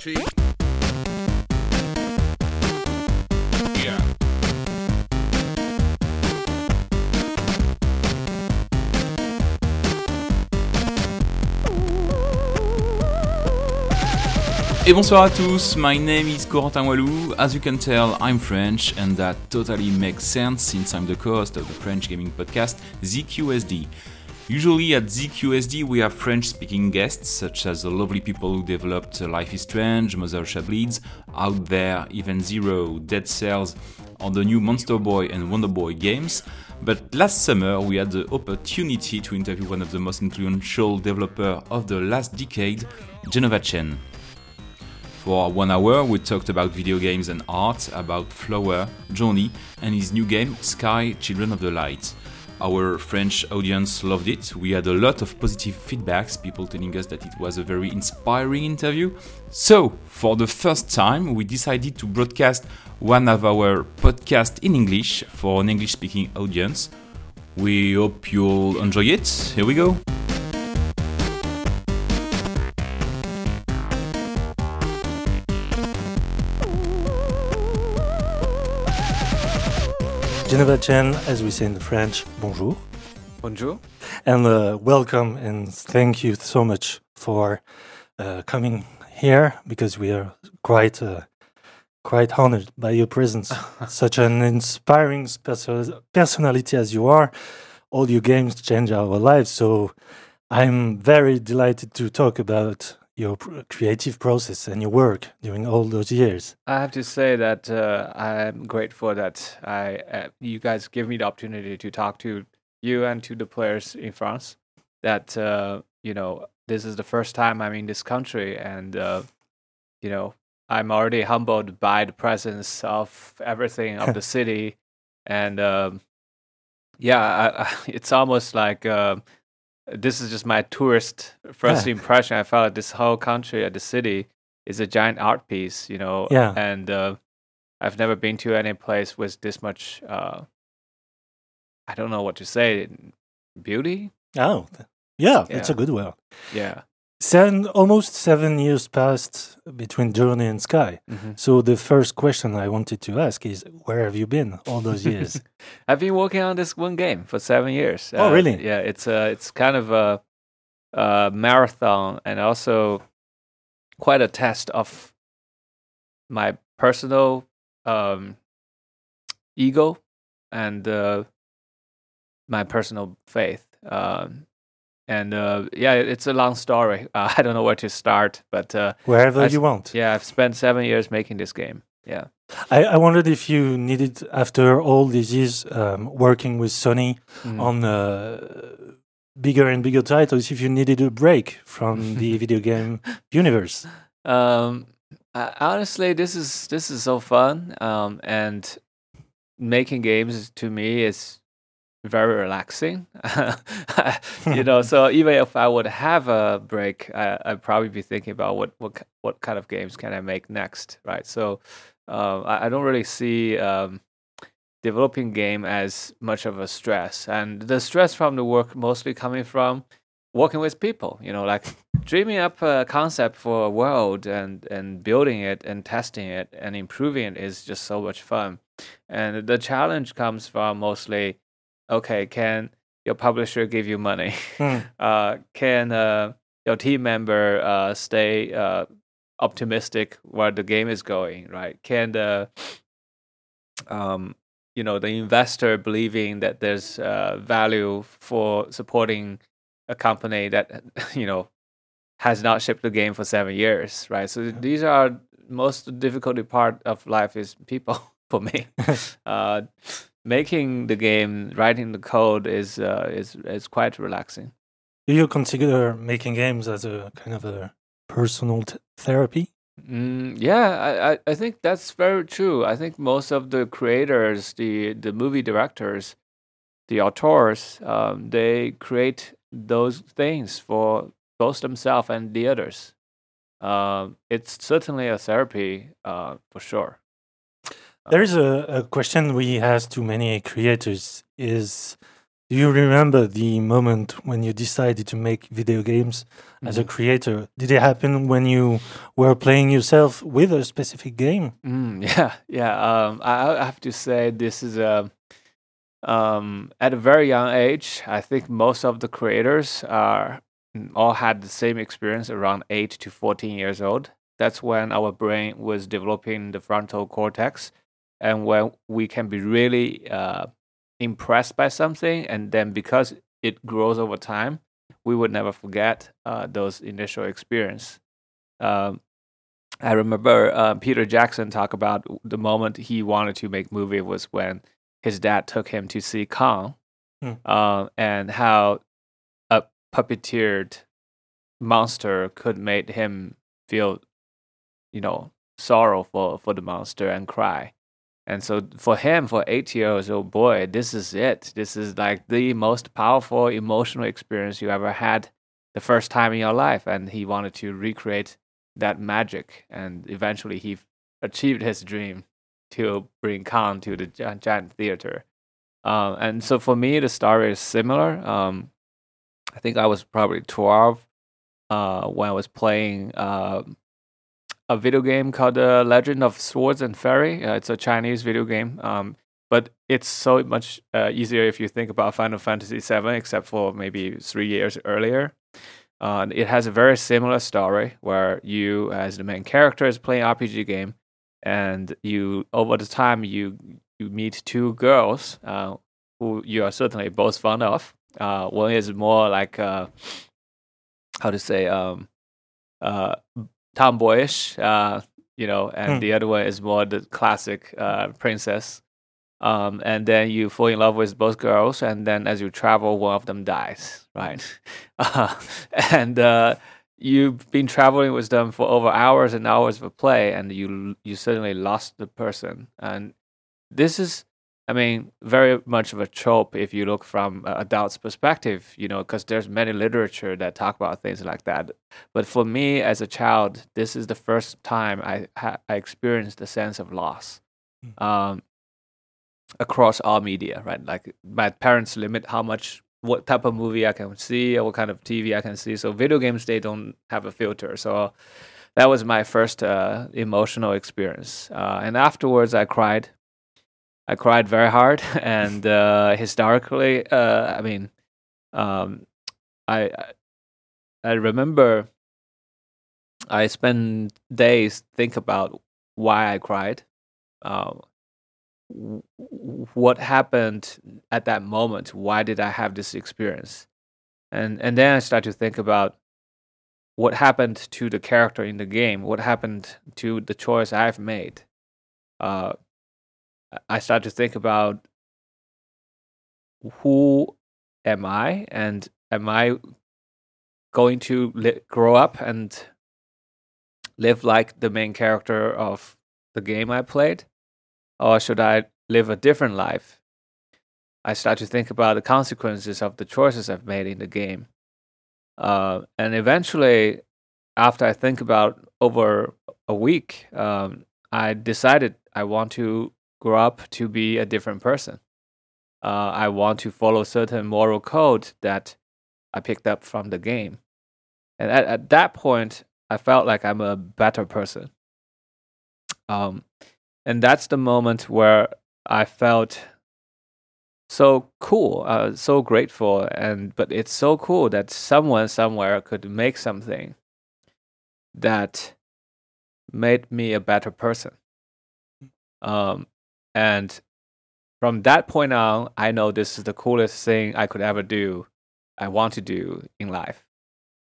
Cheek. Yeah. Et bonsoir à tous, my name is Corentin Walou. As you can tell, I'm French, and that totally makes sense since I'm the co-host of the French gaming podcast ZQSD. Usually at ZQSD we have French-speaking guests, such as the lovely people who developed Life is Strange, Mother Bleeds, Out There, Even Zero, Dead Cells, or the new Monster Boy and Wonder Boy games. But last summer we had the opportunity to interview one of the most influential developers of the last decade, Jenova Chen. For one hour, we talked about video games and art, about Flower, Journey, and his new game, Sky Children of the Light. Our French audience loved it. We had a lot of positive feedbacks, people telling us that it was a very inspiring interview. So, for the first time, we decided to broadcast one of our podcasts in English for an English speaking audience. We hope you'll enjoy it. Here we go. Jenova Chen, as we say in the French, bonjour. Bonjour. And uh, welcome and thank you so much for uh, coming here because we are quite uh, quite honored by your presence. Such an inspiring perso- personality as you are. All your games change our lives. So I'm very delighted to talk about your creative process and your work during all those years. I have to say that uh, I'm grateful that I uh, you guys give me the opportunity to talk to you and to the players in France. That uh, you know this is the first time I'm in this country, and uh, you know I'm already humbled by the presence of everything of the city, and um, yeah, I, I, it's almost like. This is just my tourist first Yeah. impression. I felt like this whole country, uh, the city, is a giant art piece, you know. Yeah. And uh, I've never been to any place with this much. Uh, I don't know what to say. Beauty. Oh, th- yeah, it's a good one. Yeah. Seven, almost seven years passed between Journey and Sky. Mhm. So the first question I wanted to ask is, where have you been all those years? I've been working on this one game for seven years. Oh, really? Yeah. It's uh, it's kind of a, a marathon and also quite a test of my personal um, ego and uh, my personal faith. Um, and uh, yeah, it's a long story. Uh, I don't know where to start, but uh, Wherever I you want. yeah, I've spent seven years making this game. Yeah. I, I wondered if you needed, after all these years um, working with Sony Mm. on uh, bigger and bigger titles, if you needed a break from the video game universe. Um, honestly, this is this is so fun. Um, and making games to me is very relaxing. you know, so even if I would have a break, I, I'd probably be thinking about what what what kind of games can I make next, right? So, uh, I, I don't really see um, developing game as much of a stress, and the stress from the work mostly coming from working with people. You know, like dreaming up a concept for a world and and building it and testing it and improving it is just so much fun. And the challenge comes from mostly, okay, can your publisher give you money? Hmm. uh, can uh, your team member uh, stay uh, optimistic where the game is going? Right? Can the um, you know the investor believing that there's uh, value for supporting a company that you know has not shipped the game for seven years, right? So these are most difficult part of life is people for me. uh, making the game, writing the code is uh, is is quite relaxing. Do you consider making games as a kind of a personal therapy? Mm, yeah, I, I, think that's very true. I think most of the creators, the the movie directors, the authors, um, they create those things for both themselves and the others. Um, it's certainly a therapy, uh, for sure. There is a, a question we ask to many creators is Do you remember the moment when you decided to make video games as a Mhm. creator? Did it happen when you were playing yourself with a specific game? Mm, yeah, yeah. Um, I, I have to say this is a um, at a very young age. I think most of the creators are mm, all had the same experience around eight to fourteen years old. That's when our brain was developing the frontal cortex, and when we can be really uh, impressed by something, and then because it grows over time, we would never forget uh, those initial experience. Um, I remember uh, Peter Jackson talk about the moment he wanted to make movie was when his dad took him to see Kong, uh, and how a puppeteered monster could make him feel, you know, sorrow for, for the monster and cry. And so for him, for eight years old boy, this is it. This is like the most powerful emotional experience you ever had the first time in your life. And he wanted to recreate that magic. And eventually he achieved his dream to bring Kong to the giant theater. Um, and so for me, the story is similar. Um, I think I was probably 12 uh, when I was playing uh, a video game called The Legend of Swords and Fairy. Uh, it's a Chinese video game, um, but it's so much uh, easier if you think about Final Fantasy VII, except for maybe three years earlier. Uh, it has a very similar story where you, as the main character, is playing RPG game, and you over the time you you meet two girls uh, who you are certainly both fond of. Uh, one is more like uh, how to say um, uh, tomboyish, uh, you know, and Hmm. the other one is more the classic uh, princess. Um, and then you fall in love with both girls, and then as you travel, one of them dies, right? Uh, and uh, you've been traveling with them for over hours and hours of a play, and you you suddenly lost the person. And this is, I mean, very much of a trope if you look from an adult's perspective, you know, because there's many literature that talk about things like that. But for me as a child, this is the first time I ha- I experienced a sense of loss. Um, across all media, right? Like my parents limit how much, what type of movie I can see, or what kind of TV I can see. So video games they don't have a filter. So that was my first uh, emotional experience. Uh, and afterwards, I cried. I cried very hard, and uh, historically, uh, I mean, um, I I- remember I spent days think about why I cried. W- what happened at that moment? Why did I have this experience? And and then I start to think about what happened to the character in the game. What happened to the choice I've made? Uh, I- start to think about who am I, and am I going to li- grow up and live like the main character of the game I played? Or should I live a different life? I start to think about the consequences of the choices I've made in the game. Uh, and eventually, after I think about over a week, um, I decided I want to grow up to be a different person. Uh, I want to follow certain moral code that I picked up from the game. And at, at that point, I felt like I'm a better person. Um, and that's the moment where I felt so cool, uh, so grateful, and but it's so cool that someone somewhere could make something that made me a better person. Um, and from that point on, I know this is the coolest thing I could ever do. I want to do in life.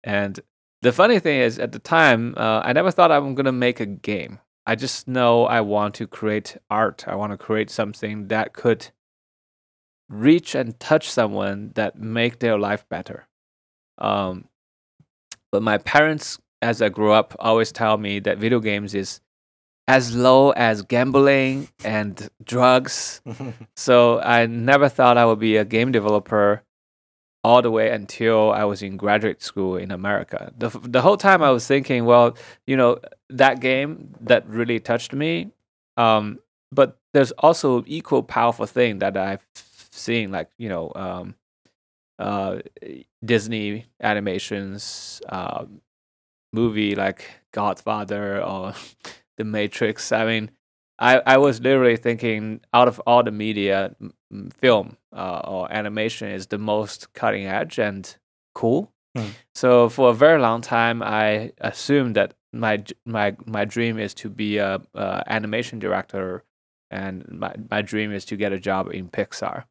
And the funny thing is, at the time, uh, I never thought I'm going to make a game. I just know I want to create art. I want to create something that could reach and touch someone that make their life better. Um, but my parents, as I grew up, always tell me that video games is as low as gambling and drugs. So I never thought I would be a game developer all the way until I was in graduate school in America. The, the whole time I was thinking, well, you know, that game that really touched me. Um, but there's also equal powerful thing that I've seen, like you know, um, uh, Disney animations, uh, movie like Godfather or The Matrix. I mean, I, I was literally thinking out of all the media, film uh, or animation is the most cutting edge and cool. Hmm. So for a very long time, I assumed that my my my dream is to be a, a animation director, and my my dream is to get a job in Pixar.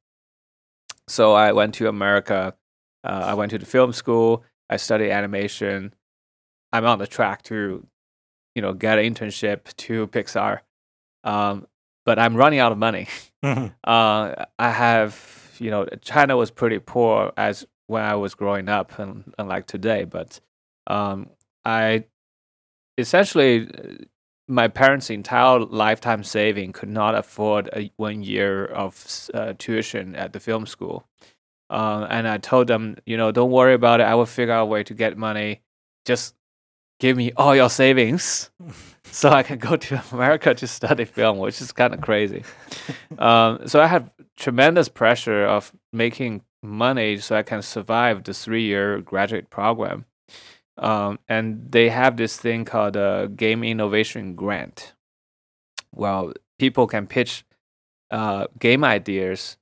So I went to America. Uh, I went to the film school. I studied animation. I'm on the track to, you know, get an internship to Pixar. Um, but I'm running out of money. Mhm. Uh, I have, you know, China was pretty poor as when I was growing up, and unlike today. But um, I essentially, uh, my parents' entire lifetime saving could not afford a one year of uh, tuition at the film school. Uh, and I told them, you know, don't worry about it. I will figure out a way to get money. Just give me all your savings so I can go to America to study film, which is kind of crazy. um, so I had tremendous pressure of making money so I can survive the three year graduate program. Um, and they have this thing called a game innovation grant. Well, people can pitch uh, game ideas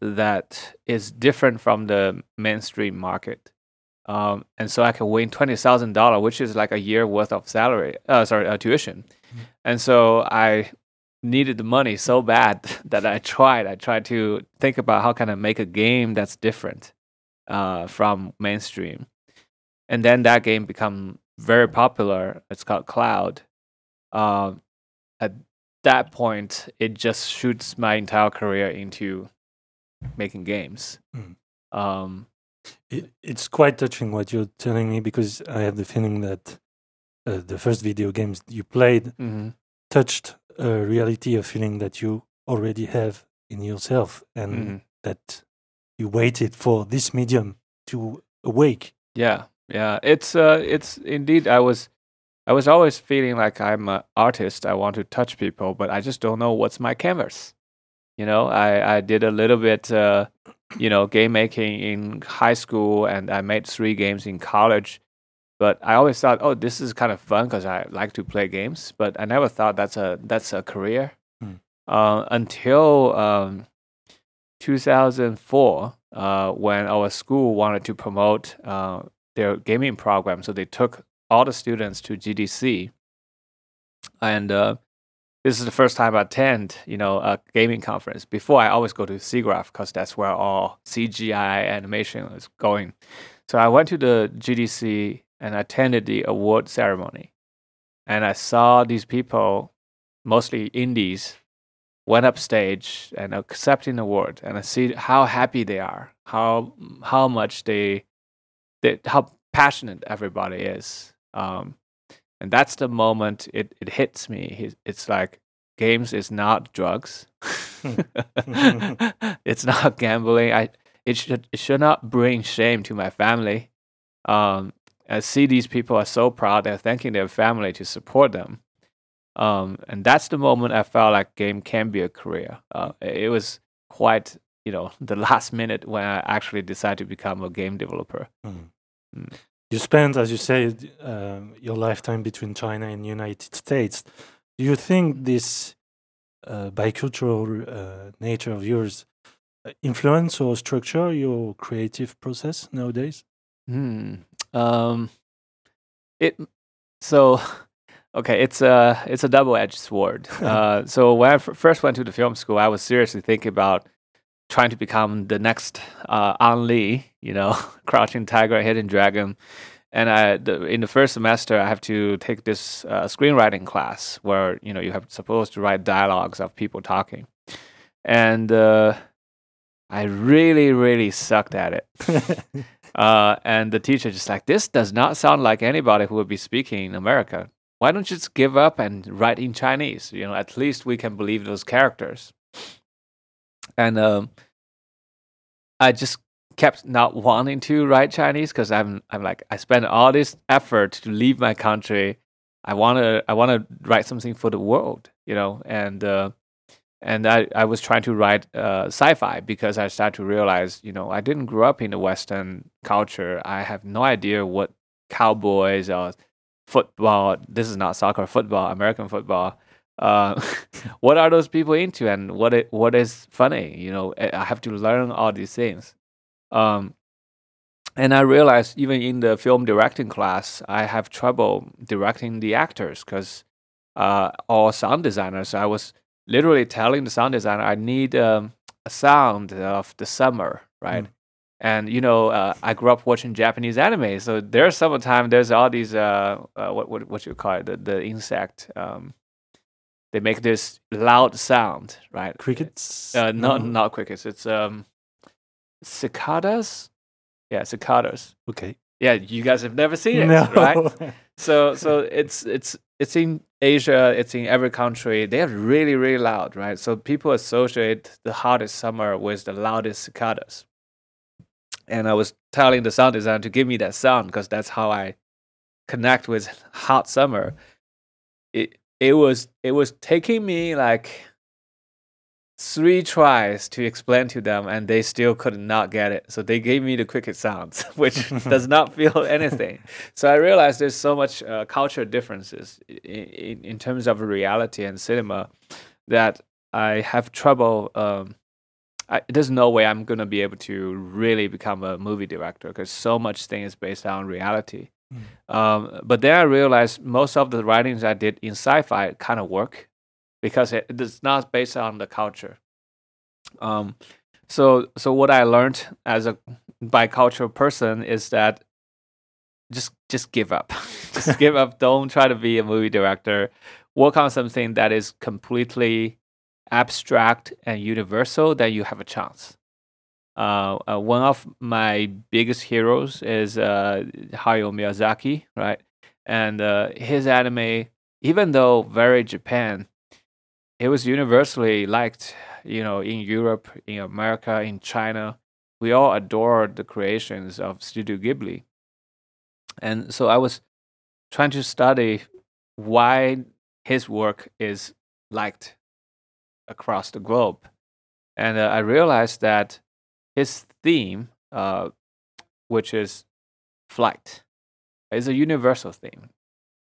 that is different from the mainstream market. Um, and so I can win twenty thousand dollar, which is like a year worth of salary. Uh, sorry, uh, tuition. And so I needed the money so bad that I tried. I tried to think about how can I make a game that's different uh, from mainstream. And then that game become very popular. It's called Cloud. Um, at that point, it just shoots my entire career into making games. Mm. Um, It, it's quite touching what you're telling me because I have the feeling that uh, the first video games you played mhm. touched a reality, a feeling that you already have in yourself, and Mhm. that you waited for this medium to awake. Yeah, yeah. It's uh, it's indeed. I was, I was always feeling like I'm an artist. I want to touch people, but I just don't know what's my canvas. You know, I I did a little bit, uh, you know, game making in high school, and I made three games in college. But I always thought, oh, this is kind of fun because I like to play games. But I never thought that's a that's a career. Hmm. Uh, until um, 2004, uh, when our school wanted to promote uh, their gaming program, so they took all the students to GDC, and uh, this is the first time I attend, you know, a gaming conference. Before, I always go to SIGGRAPH because that's where all CGI animation is going. So I went to the GDC and attended the award ceremony, and I saw these people, mostly indies, went up stage and accepting the award, and I see how happy they are, how how much they, they how passionate everybody is. Um, and that's the moment it, it hits me. It's like games is not drugs. it's not gambling. I it should it should not bring shame to my family. Um, I see these people are so proud. They're thanking their family to support them. Um, and that's the moment I felt like game can be a career. Uh, it was quite you know the last minute when I actually decided to become a game developer. Mm. Mm. You spent, as you said, uh, your lifetime between China and United States. Do you think this uh, bicultural uh, nature of yours uh, influence or structure your creative process nowadays? Hmm. Um. It. So, okay. It's a it's a double edged sword. uh. So when I f- first went to the film school, I was seriously thinking about trying to become the next uh, Ang Lee. You know, Crouching Tiger, Hidden Dragon. And I, the, in the first semester, I have to take this uh, screenwriting class where you know you have supposed to write dialogues of people talking, and uh, I really, really sucked at it. Uh, and the teacher just like, this does not sound like anybody who would be speaking in America. Why don't you just give up and write in Chinese? You know, at least we can believe those characters. And um, I just kept not wanting to write Chinese because I'm I'm like I spent all this effort to leave my country. I wanna I wanna write something for the world, you know. And uh, and I, I was trying to write uh, sci-fi because I started to realize, you know, I didn't grow up in the Western culture. I have no idea what cowboys or football. This is not soccer, football, American football. Uh, what are those people into, and what it, what is funny? You know, I I have to learn all these things. Um, and I realized even in the film directing class, I have trouble directing the actors because uh, all sound designers. I was literally telling the sound designer, I need um, a sound of the summer, right? Mm. And you know, uh, I grew up watching Japanese anime, so there's summertime. There's all these uh, uh what what what you call it, the, the insect. Um, they make this loud sound, right? Crickets? Uh, not No? not crickets. It's um, cicadas. Yeah, cicadas. Okay. Yeah, you guys have never seen it, no. right? So so it's it's it's in Asia, it's in every country. They are really really loud, right? So people associate the hottest summer with the loudest cicadas. And I was telling the sound designer to give me that sound because that's how I connect with hot summer. It it was it was taking me like three tries to explain to them and they still could not get it. So they gave me the cricket sounds which does not feel anything. So i realized there's so much uh, culture differences in, in, terms of reality and cinema that i have trouble um, I, there's no way i'm going to be able to really become a movie director because so much thing is based on reality. Um, but then i realized most of the writings i did in sci-fi kind of work because it, it's not based on the culture. Um, so so what I learned as a bicultural person is that just just give up, just give up. Don't try to be a movie director. Work on something that is completely abstract and universal. Then you have a chance. Uh, uh, one of my biggest heroes is uh, Hayao Miyazaki, right? And uh, his anime, even though very Japan, it was universally liked, you know, in Europe, in America, in China. We all adored the creations of Studio Ghibli. And so I was trying to study why his work is liked across the globe. And uh, I realized that his theme, uh, which is flight, is a universal theme.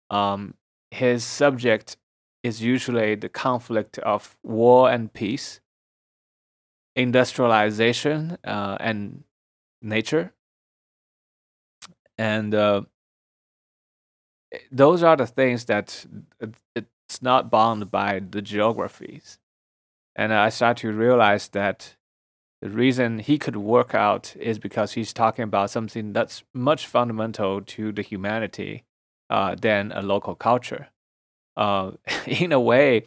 Um, his subject is usually the conflict of war and peace, industrialization uh, and nature. And uh, those are the things that it's not bound by the geographies. And I start to realize that the reason he could work out is because he's talking about something that's much fundamental to the humanity uh, than a local culture uh, in a way,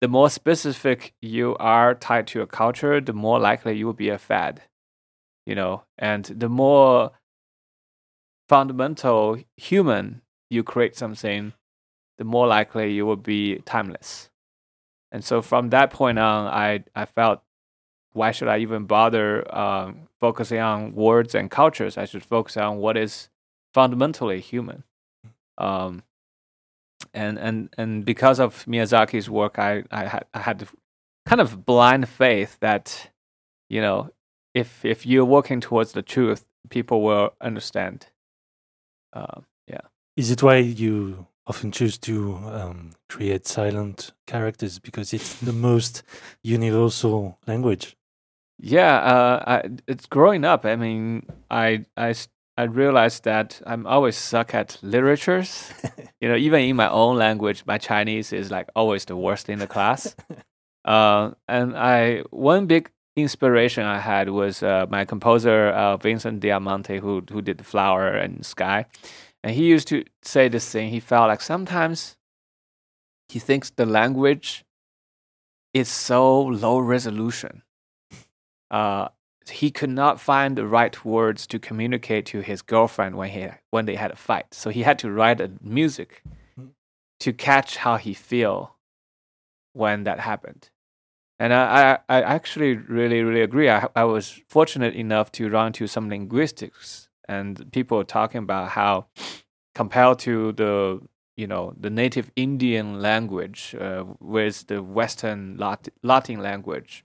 the more specific you are tied to a culture, the more likely you will be a fad. You know, and the more fundamental human you create something, the more likely you will be timeless. And so from that point on, I, I felt, why should I even bother um, focusing on words and cultures? I should focus on what is fundamentally human. Um, and and and because of Miyazaki's work, I I had I had kind of blind faith that you know if if you're working towards the truth, people will understand. Uh, yeah. Is it why you often choose to um, create silent characters because it's the most universal language? Yeah, uh, I, it's growing up. I mean, I I I realized that I'm always suck at literatures. you know, even in my own language, my Chinese is like always the worst in the class. uh, and I one big inspiration I had was uh, my composer uh, Vincent Diamante, who who did Flower and Sky, and he used to say this thing. He felt like sometimes he thinks the language is so low resolution. Uh, he could not find the right words to communicate to his girlfriend when he when they had a fight. So he had to write a music to catch how he feel when that happened. And I, I, I actually really, really agree. I, I was fortunate enough to run to some linguistics and people talking about how compared to the you know the native Indian language uh, with the Western Lat- Latin language,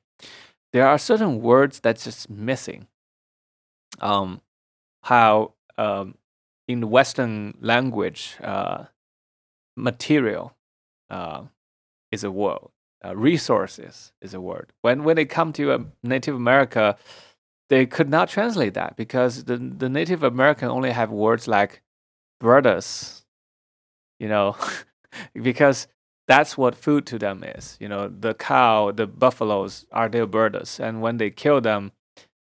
there are certain words that's just missing. Um, how um, in the Western language, uh, material uh, is a word, uh, resources is a word. When when they come to um, Native America, they could not translate that because the the Native American only have words like brothers, you know, because that's what food to them is. You know, the cow, the buffaloes are their brothers, and when they kill them,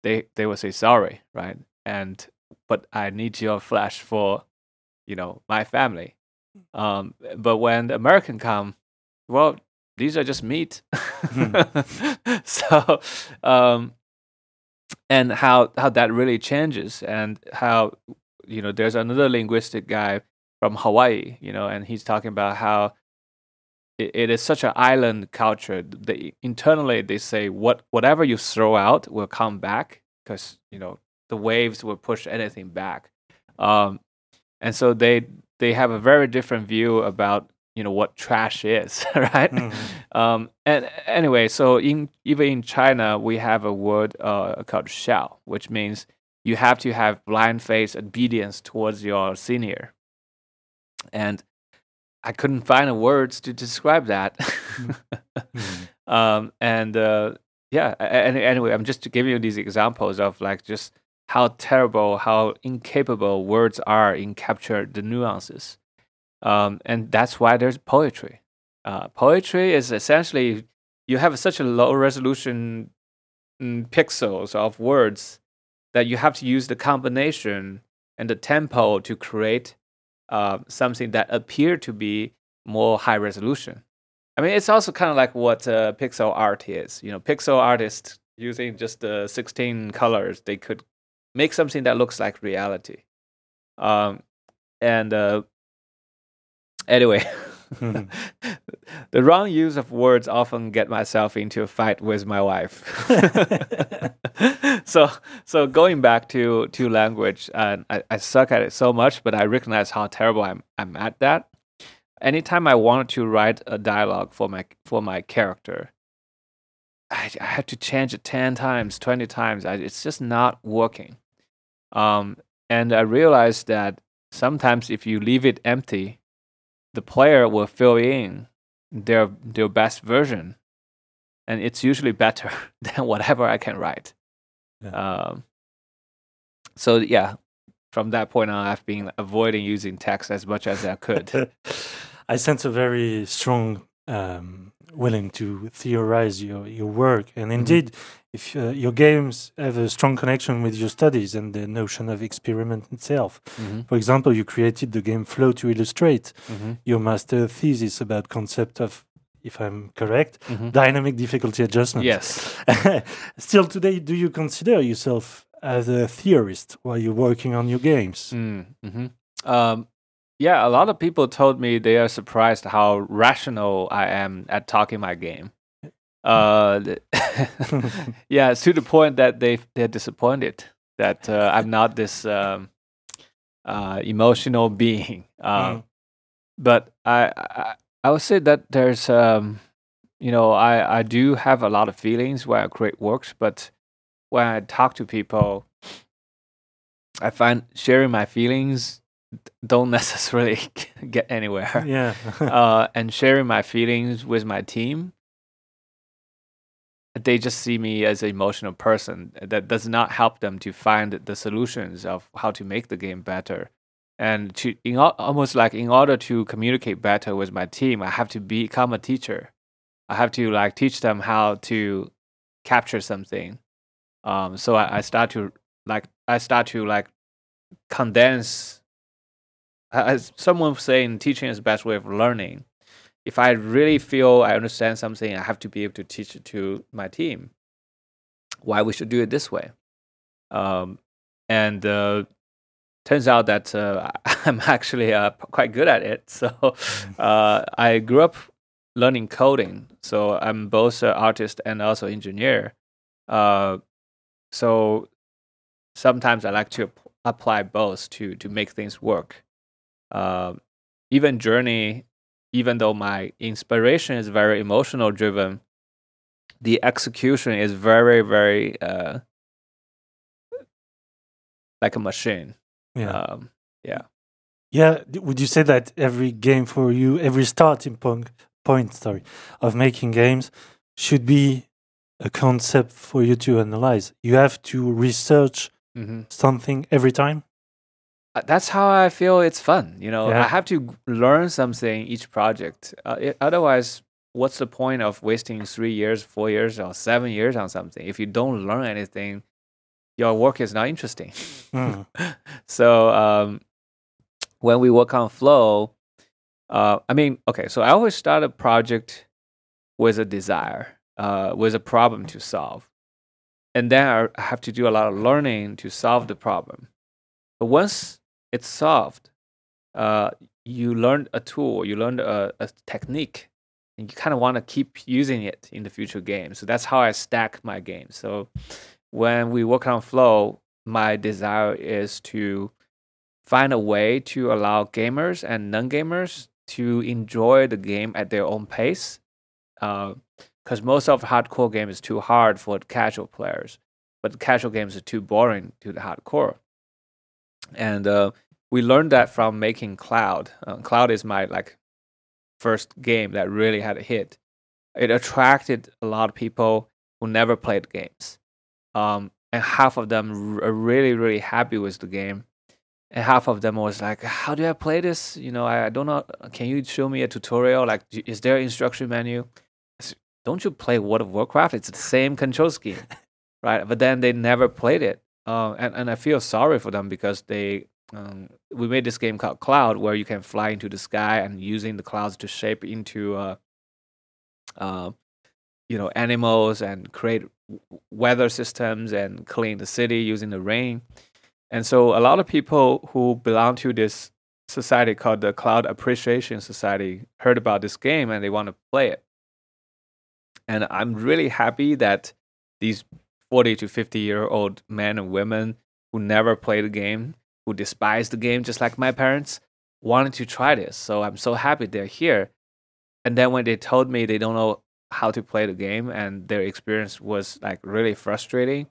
they they will say sorry, right? And but I need your flesh for, you know, my family. Um, but when the American come, well, these are just meat. so, um, and how how that really changes, and how you know, there's another linguistic guy from Hawaii, you know, and he's talking about how it, it is such an island culture. They internally they say what whatever you throw out will come back because you know the waves will push anything back. Um, and so they they have a very different view about you know what trash is, right? Mhm. Um, and anyway, so in even in China, we have a word uh, called xiao, which means you have to have blind faith obedience towards your senior. And I couldn't find the words to describe that. Mhm. um, and uh, yeah, and anyway, I'm just giving you these examples of like just how terrible, how incapable words are in capture the nuances. Um, and that's why there's poetry. Uh, poetry is essentially you have such a low resolution mm, pixels of words that you have to use the combination and the tempo to create uh, something that appear to be more high resolution. I mean, it's also kind of like what uh, pixel art is. You know, pixel artists using just the 16 colors, they could make something that looks like reality. Um, and uh, anyway. the wrong use of words often get myself into a fight with my wife. so, so going back to to language, uh, I, I suck at it so much, but I recognize how terrible I'm I'm at that. Anytime I wanted to write a dialogue for my for my character, I, I had to change it ten times, twenty times. I, it's just not working. Um, and I realized that sometimes if you leave it empty, the player will fill in their their best version, and it's usually better than whatever I can write. Yeah. Um, so yeah, from that point on, I've been avoiding using text as much as I could. I sense a very strong um, willing to theorize your, your work, and indeed, if uh, your games have a strong connection with your studies and the notion of experiment itself. Mhm, For example, you created the game Flow to illustrate mhm, your master thesis about concept of, if I'm correct, mhm. dynamic difficulty adjustment. Yes. Still today, do you consider yourself as a theorist while you're working on your games? Mm, mhm. Um, yeah, a lot of people told me they are surprised how rational I am at talking my game. Uh, yeah, it's to the point that they they're disappointed that uh, I'm not this um, uh, emotional being. Um, Mm. But I, I I would say that there's um, you know I I do have a lot of feelings when I create works, but when I talk to people, I find sharing my feelings don't necessarily get anywhere. yeah. uh, and sharing my feelings with my team, they just see me as an emotional person. That does not help them to find the solutions of how to make the game better. And to in, almost like in order to communicate better with my team, I have to become a teacher. I have to like teach them how to capture something. Um, so I, I start to like I start to like condense as someone was saying teaching is the best way of learning if i really feel i understand something i have to be able to teach it to my team. Why we should do it this way. Um, and uh, turns out that uh, i'm actually uh, quite good at it. So uh, i grew up learning coding. So i'm both an artist and also engineer. Uh, so sometimes i like to apply both to to make things work um, even Journey, even though my inspiration is very emotional driven, the execution is very very uh, like a machine. Yeah. Um, yeah. Yeah, would you say that every game for you, every starting point, point, sorry, of making games should be a concept for you to analyze? You have to research hmm something every time. Uh, that's how I feel it's fun. You know, Yeah. I have to learn something each project. Uh, it, otherwise, what's the point of wasting three years, four years, or seven years on something if you don't learn anything? Your work is not interesting. Mm. so um, when we work on flow, uh, I mean, okay, so I always start a project with a desire, uh, with a problem to solve, and then I have to do a lot of learning to solve the problem. But once it's solved, uh, you learned a tool, you learned a, a technique, and you kind of want to keep using it in the future games. So that's how I stack my games. So when we work on flow, my desire is to find a way to allow gamers and non-gamers to enjoy the game at their own pace. Because most of hardcore game is too hard for casual players, but casual games are too boring to the hardcore. And uh, we learned that from making Cloud. Uh, Cloud is my like first game that really had a hit. It attracted a lot of people who never played games, um, and half of them are really really happy with the game, and half of them was like, "How do I play this? You know, I, I don't know. Can you show me a tutorial? Like, is there an instruction menu? Said, Don't you play World of Warcraft? It's the same control scheme, right? But then they never played it, uh, and and I feel sorry for them because they. Um, we made this game called Cloud, where you can fly into the sky and using the clouds to shape into, uh, uh, you know, animals and create weather systems and clean the city using the rain. And so a lot of people who belong to this society called the Cloud Appreciation Society heard about this game and they want to play it. And I'm really happy that these 40 to 50 year old men and women who never played the game, who despise the game just like my parents, wanted to try this. So I'm so happy they're here. And then when they told me they don't know how to play the game and their experience was like really frustrating,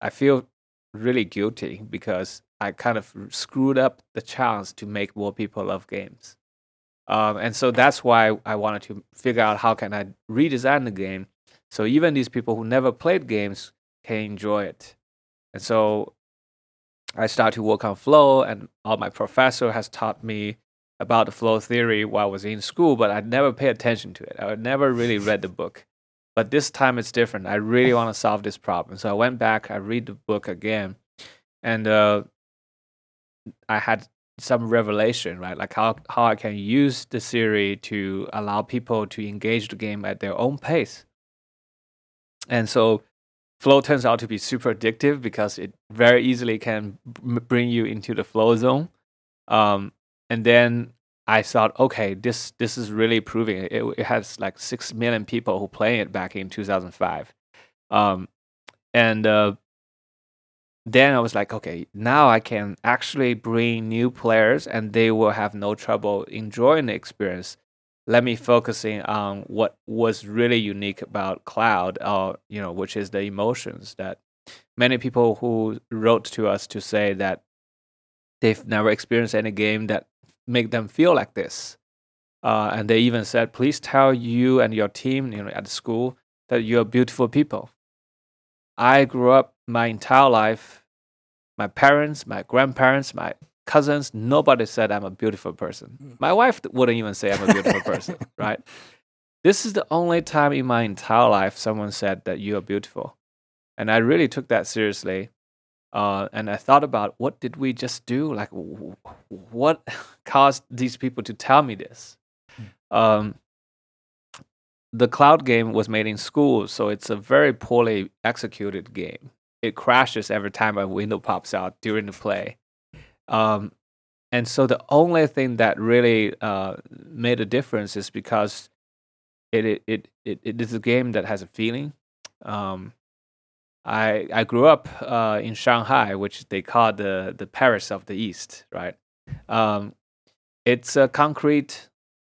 I feel really guilty because I kind of screwed up the chance to make more people love games. Um, and so that's why I wanted to figure out how can I redesign the game so even these people who never played games can enjoy it. And so I started to work on flow, and all my professor has taught me about the flow theory while I was in school, but I never paid attention to it. I never really read the book. But this time it's different. I really want to solve this problem. So I went back, I read the book again, and uh, I had some revelation, right? Like how, how I can use the theory to allow people to engage the game at their own pace. And so flow turns out to be super addictive because it very easily can b- bring you into the flow zone. Um, and then I thought, okay, this this is really proving it. It, it has like six million people who play it back in 2005, um, and uh, then I was like, okay, now I can actually bring new players, and they will have no trouble enjoying the experience. Let me focusing on what was really unique about Cloud, uh, you know, which is the emotions that many people who wrote to us to say that they've never experienced any game that make them feel like this. Uh, and they even said, please tell you and your team you know, at school that you're beautiful people. I grew up my entire life, my parents, my grandparents, my cousins, nobody said I'm a beautiful person. My wife wouldn't even say I'm a beautiful person, right? This is the only time in my entire life someone said that you are beautiful. And I really took that seriously. Uh, and I thought about what did we just do? Like, w- what caused these people to tell me this? Um, the cloud game was made in school, so it's a very poorly executed game. It crashes every time a window pops out during the play. Um, and so the only thing that really uh, made a difference is because it it, it it it is a game that has a feeling. Um, I I grew up uh, in Shanghai, which they call the the Paris of the East, right? Um, it's a concrete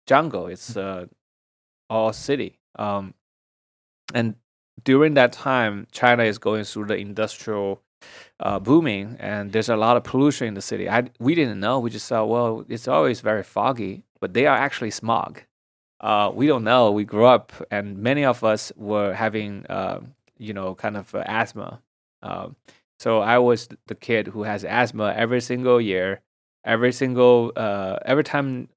jungle. It's uh, all city. Um, and during that time, China is going through the industrial uh, booming, and there's a lot of pollution in the city. I we didn't know. We just thought, well, it's always very foggy, but they are actually smog. Uh, we don't know. We grew up, and many of us were having, uh, you know, kind of uh, asthma. Um, so I was the kid who has asthma every single year. Every single, uh, every time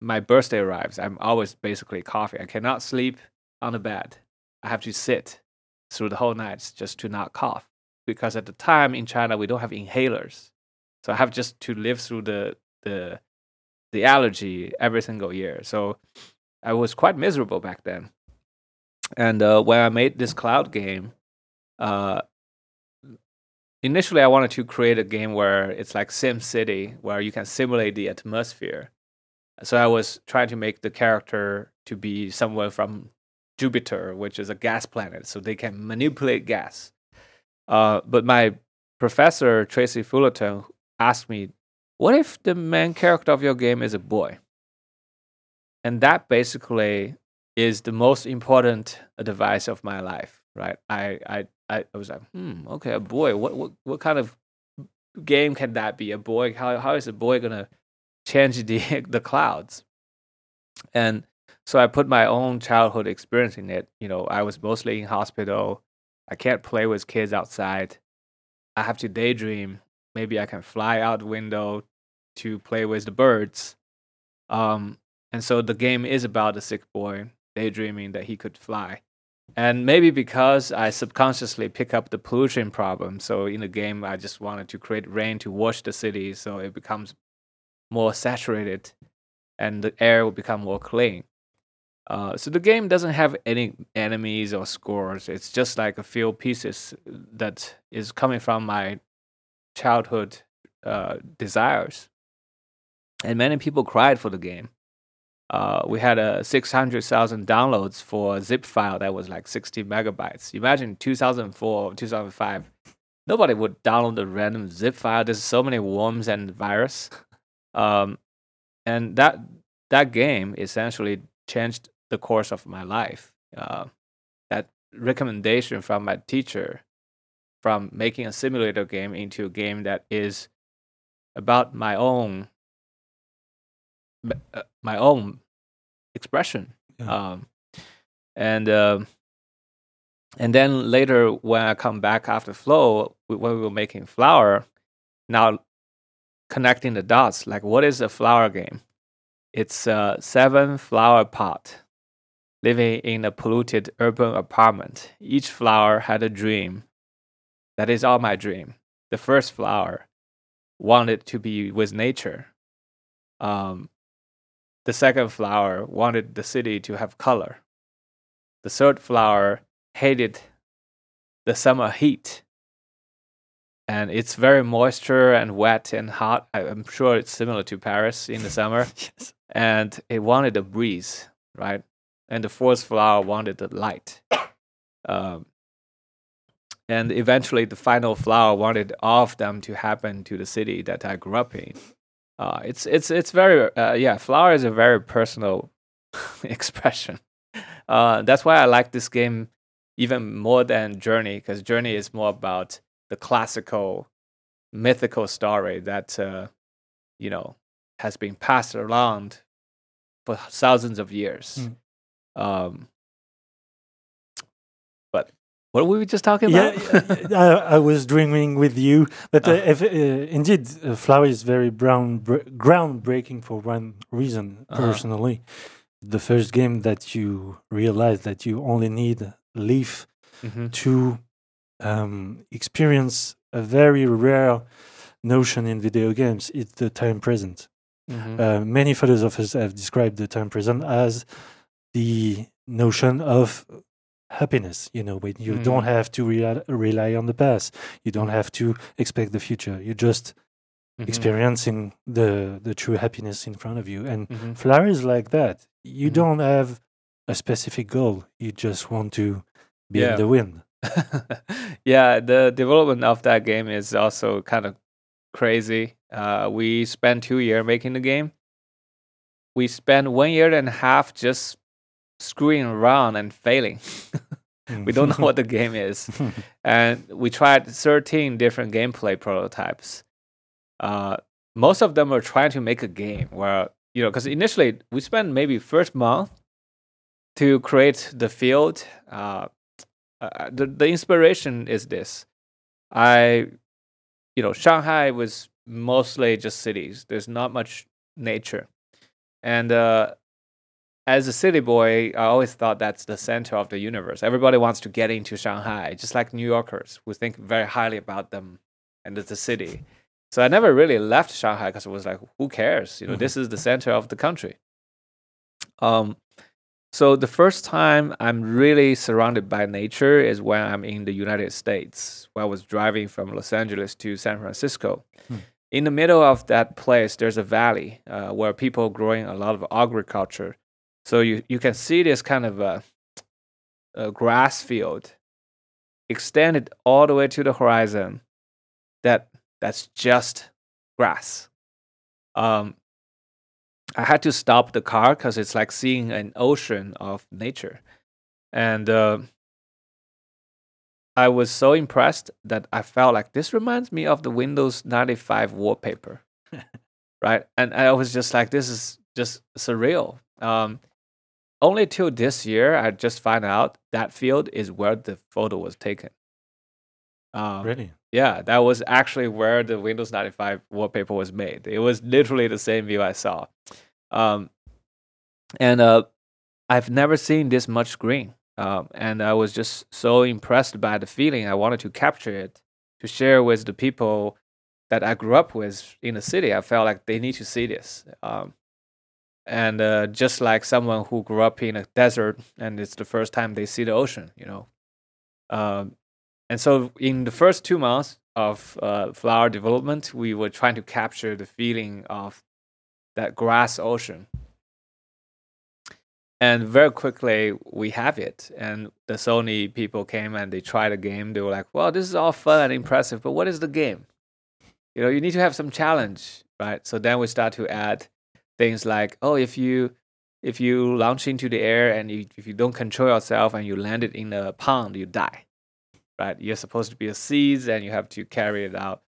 my birthday arrives, I'm always basically coughing. I cannot sleep on the bed. I have to sit through the whole night just to not cough. Because at the time in China, we don't have inhalers. So I have just to live through the, the, the allergy every single year. So I was quite miserable back then. And uh, when I made this cloud game, uh, initially I wanted to create a game where it's like Sim City, where you can simulate the atmosphere. So I was trying to make the character to be someone from Jupiter, which is a gas planet, so they can manipulate gas. Uh, but my professor Tracy Fullerton asked me, "What if the main character of your game is a boy?" And that basically is the most important advice of my life, right? I I I, was like, hmm, okay, a boy. What what what kind of game can that be? A boy? How how is a boy gonna change the the clouds? And so I put my own childhood experience in it. You know, I was mostly in hospital. I can't play with kids outside. I have to daydream. Maybe I can fly out the window to play with the birds. Um, and so the game is about a sick boy daydreaming that he could fly. And maybe because I subconsciously pick up the pollution problem, so in the game I just wanted to create rain to wash the city so it becomes more saturated and the air will become more clean. Uh, so the game doesn't have any enemies or scores. It's just like a few pieces that is coming from my childhood uh, desires. And many people cried for the game. Uh, we had a 600,000 downloads for a zip file that was like 60 megabytes. Imagine 2004, 2005. Nobody would download a random zip file. There's so many worms and virus. Um, and that that game essentially changed the course of my life. Uh, that recommendation from my teacher from making a simulator game into a game that is about my own uh, my own expression yeah. um, and uh, and then later when i come back after flow when we were making flower now connecting the dots like what is a flower game it's a seven flower pot living in a polluted urban apartment. Each flower had a dream. That is all my dream. The first flower wanted to be with nature. Um, the second flower wanted the city to have color. The third flower hated the summer heat. And it's very moisture and wet and hot. I'm sure it's similar to Paris in the summer. yes. And it wanted a breeze, right? And the fourth flower wanted the light. Um, and eventually, the final flower wanted all of them to happen to the city that I grew up in. Uh, it's it's it's very uh, yeah. Flower is a very personal expression. Uh, that's why I like this game even more than Journey, because Journey is more about the classical, mythical story that uh, you know has been passed around for thousands of years. Mm. Um, but what were we just talking about? Yeah, I, I, was dreaming with you. But uh, if, uh, indeed, uh, flower is very brown, groundbreaking for one reason. Uh-huh. Personally, the first game that you realize that you only need leaf mm-hmm. to um, experience a very rare notion in video games. It's the time present. Mm-hmm. Uh, many philosophers have described the time present as the notion of happiness you know when you mm. don't have to re- rely on the past you don't have to expect the future you're just mm-hmm. experiencing the the true happiness in front of you and mm-hmm. flower is like that you mm-hmm. don't have a specific goal you just want to be yeah. in the wind yeah the development of that game is also kind of crazy uh, we spent two years making the game we spent one year and a half just screwing around and failing. we don't know what the game is, and we tried 13 different gameplay prototypes. Uh, most of them are trying to make a game where you know because initially we spent maybe first month to create the field. Uh, uh, the the inspiration is this. I, you know, Shanghai was mostly just cities. There's not much nature, and uh, as a city boy, I always thought that's the center of the universe. Everybody wants to get into Shanghai, just like New Yorkers who think very highly about them and the city. So I never really left Shanghai because it was like, who cares? You know, mm-hmm. this is the center of the country. Um, so the first time I'm really surrounded by nature is when I'm in the United States. When I was driving from Los Angeles to San Francisco. Hmm. In the middle of that place, there's a valley uh, where people growing a lot of agriculture. So you, you can see this kind of a, a grass field extended all the way to the horizon. That that's just grass. Um, I had to stop the car because it's like seeing an ocean of nature, and uh, I was so impressed that I felt like this reminds me of the Windows 95 wallpaper, right? And I was just like, this is just surreal. Um, only till this year, I just find out that field is where the photo was taken. Um, really? Yeah, that was actually where the Windows 95 wallpaper was made. It was literally the same view I saw. Um, and uh, I've never seen this much green. Um, and I was just so impressed by the feeling. I wanted to capture it to share with the people that I grew up with in the city. I felt like they need to see this. Um, and uh, just like someone who grew up in a desert and it's the first time they see the ocean, you know. Um, and so in the first two months of uh, flower development, we were trying to capture the feeling of that grass ocean. And very quickly we have it. And the Sony people came and they tried the game. They were like, well, this is all fun and impressive, but what is the game? You know, you need to have some challenge, right? So then we start to add things like, oh, if you if you launch into the air and you, if you don't control yourself and you land it in a pond, you die right? You're supposed to be a seed and you have to carry it out.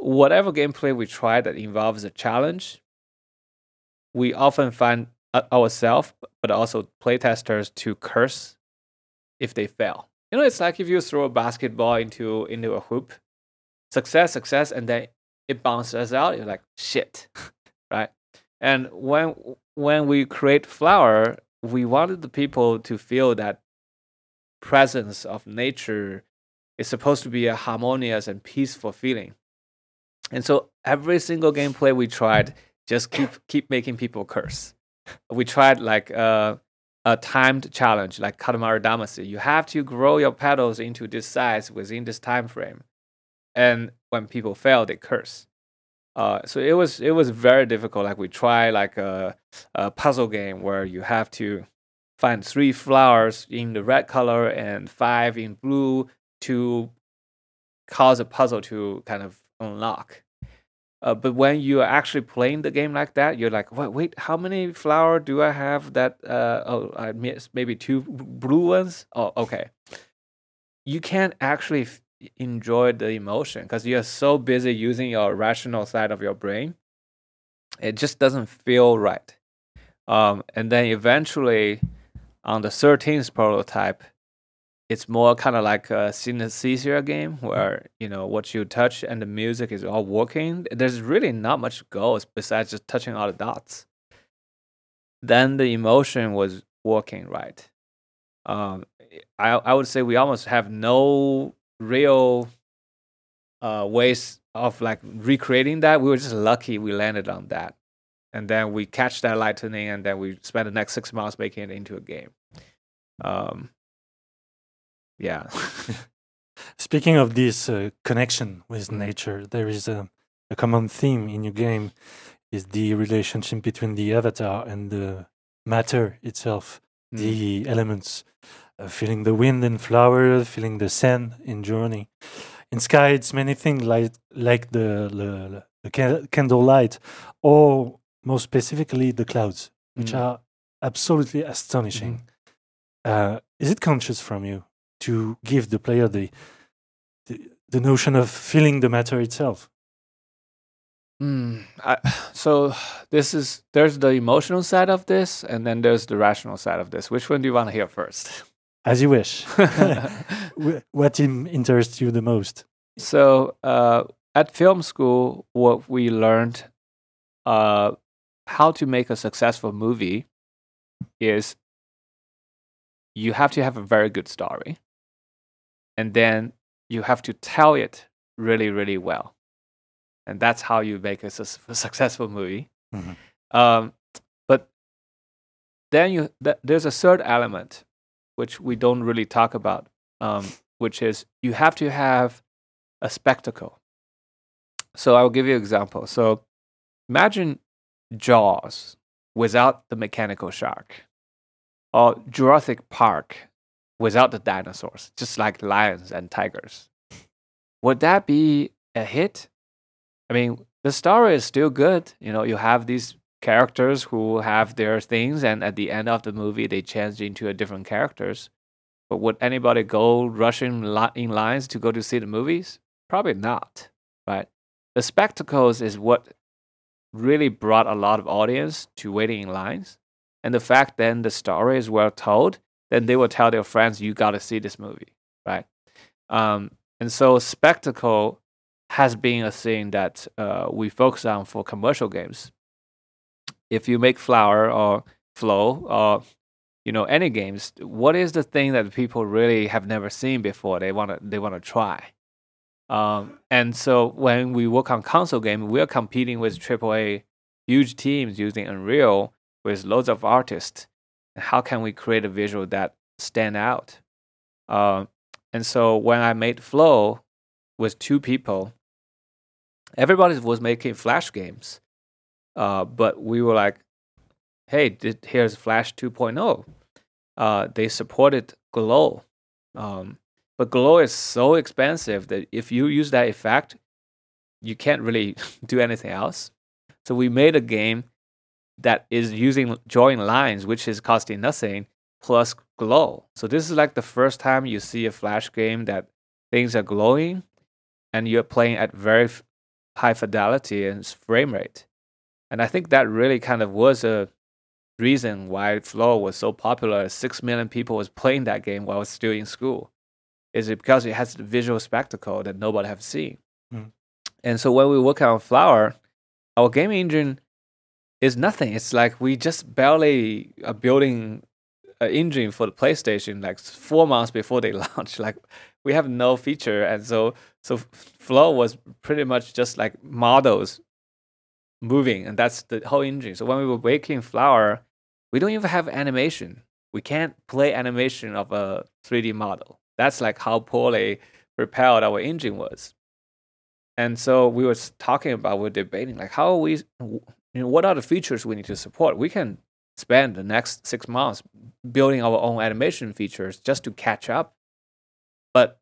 Whatever gameplay we try that involves a challenge, we often find ourselves, but also playtesters, to curse if they fail. You know, it's like if you throw a basketball into into a hoop, success, success, and then it bounces out. You're like shit, right? And when when we create flower, we wanted the people to feel that presence of nature is supposed to be a harmonious and peaceful feeling. And so every single gameplay we tried just keep keep making people curse. We tried like a, a timed challenge, like Katamari Damacy. You have to grow your petals into this size within this time frame. And when people fail, they curse. Uh, so it was it was very difficult. Like we try like a, a puzzle game where you have to find three flowers in the red color and five in blue to cause a puzzle to kind of unlock. Uh, but when you're actually playing the game like that, you're like, wait, wait, how many flower do I have? That uh, oh, I missed maybe two blue ones. Oh, okay. You can't actually enjoy the emotion because you're so busy using your rational side of your brain. It just doesn't feel right. Um, and then eventually, on the 13th prototype, it's more kind of like a synesthesia game where you know what you touch and the music is all working. There's really not much goals besides just touching all the dots. Then the emotion was working right. Um, I I would say we almost have no real uh, ways of like recreating that. We were just lucky we landed on that, and then we catch that lightning, and then we spend the next six months making it into a game. Um, yeah. Speaking of this uh, connection with nature, there is a, a common theme in your game is the relationship between the avatar and the matter itself, mm. the elements, feeling the wind in flower, feeling the sand in journey. In sky, it's many things like like the the, the candle light, or more specifically the clouds. which Mm. are absolutely astonishing. Uh, is it conscious from you to give the player the, the the notion of feeling the matter itself? Mm, I, so this is there's the emotional side of this, and then there's the rational side of this. Which one do you want to hear first? As you wish. What interests you the most? so uh, at film school, what we learned uh, how to make a successful movie is you have to have a very good story, and then you have to tell it really, really well, and that's how you make a, sus- a successful movie. Mhm. Um, but then you th- there's a third element which we don't really talk about, um, which is you have to have a spectacle. So I'll give you an example. So imagine Jaws without the mechanical shark, or Jurassic Park without the dinosaurs, just like lions and tigers. Would that be a hit? I mean, the story is still good. You know, you have these characters who have their things, and at the end of the movie, they change into a different characters. But would anybody go rushing li- in lines to go to see the movies? Probably not, right? The spectacles is what really brought a lot of audience to waiting in lines. And the fact then the story is well told, then they will tell their friends, you got to see this movie, right? Um, and so spectacle has been a thing that uh, we focus on for commercial games. If you make Flower or Flow or you know any games, what is the thing that people really have never seen before? They want to they want to try. Um, and so when we work on console game, we are competing with AAA huge teams using Unreal with loads of artists. How can we create a visual that stand out? Um, and so when I made Flow with two people, everybody was making Flash games, uh, but we were like, "Hey, th- here's Flash 2.0. Uh, they supported Glow, um, but Glow is so expensive that if you use that effect, you can't really do anything else. So we made a game that is using drawing lines, which is costing nothing, plus glow. So this is like the first time you see a Flash game that things are glowing, and you're playing at very f- high fidelity and frame rate. And I think that really kind of was a reason why Flow was so popular. Six million people was playing that game while I was still in school. Is it because it has the visual spectacle that nobody have seen? Mm. And so when we work on Flower, our game engine is nothing. It's like we just barely are building an engine for the PlayStation like four months before they launch. Like we have no feature, and so so Flow was pretty much just like models moving, and that's the whole engine. So when we were making Flower, we don't even have animation. We can't play animation of a 3D model. That's like how poorly prepared our engine was. And so we were talking about, we we're debating, like how are we, you know, what are the features we need to support? We can spend the next six months building our own animation features just to catch up. But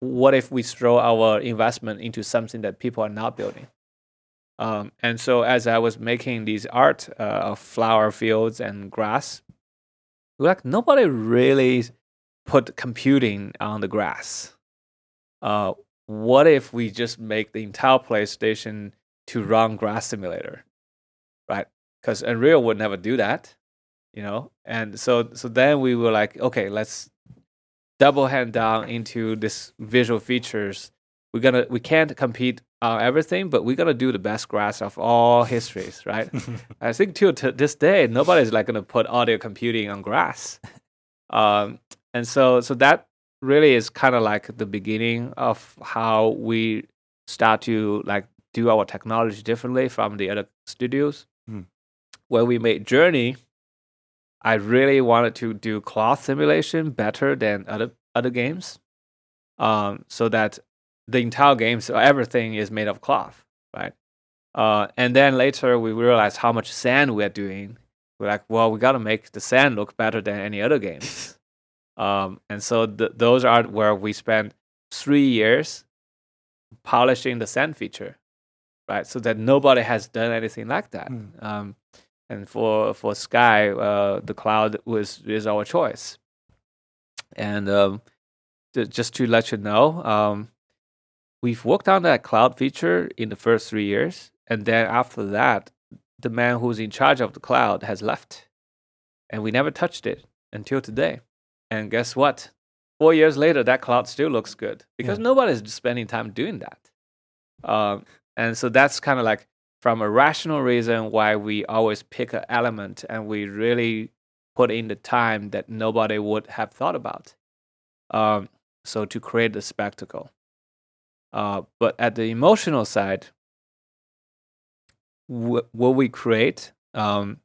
what if we throw our investment into something that people are not building? Um, and so as I was making these art uh, of flower fields and grass, like nobody really put computing on the grass. Uh, what if we just make the entire PlayStation to run Grass Simulator, right? Because Unreal would never do that, you know. And so, so then we were like, okay, let's double hand down into this visual features. We're gonna, we can't compete on everything, but we're gonna do the best grass of all histories, right? I think till to this day, nobody's like gonna put audio computing on grass. Um, and so, so that really is kind of like the beginning of how we start to like do our technology differently from the other studios. Hmm. When we made Journey, I really wanted to do cloth simulation better than other other games, um, so that the entire game, so everything is made of cloth, right? Uh, and then later we realized how much sand we are doing. We're like, well, we got to make the sand look better than any other games. Um, and so th- those are where we spent three years polishing the sand feature, right? So that nobody has done anything like that. Mm. Um, and for for sky, uh, the cloud was is our choice. And um, th- just to let you know, um, we've worked on that cloud feature in the first three years, and then after that, the man who's in charge of the cloud has left, and we never touched it until today. And guess what? Four years later, that cloud still looks good because Yeah. nobody's spending time doing that. Um, and so that's kind of like from a rational reason why we always pick an element and we really put in the time that nobody would have thought about. Um, so to create the spectacle. Uh, but at the emotional side, wh- what we create, um,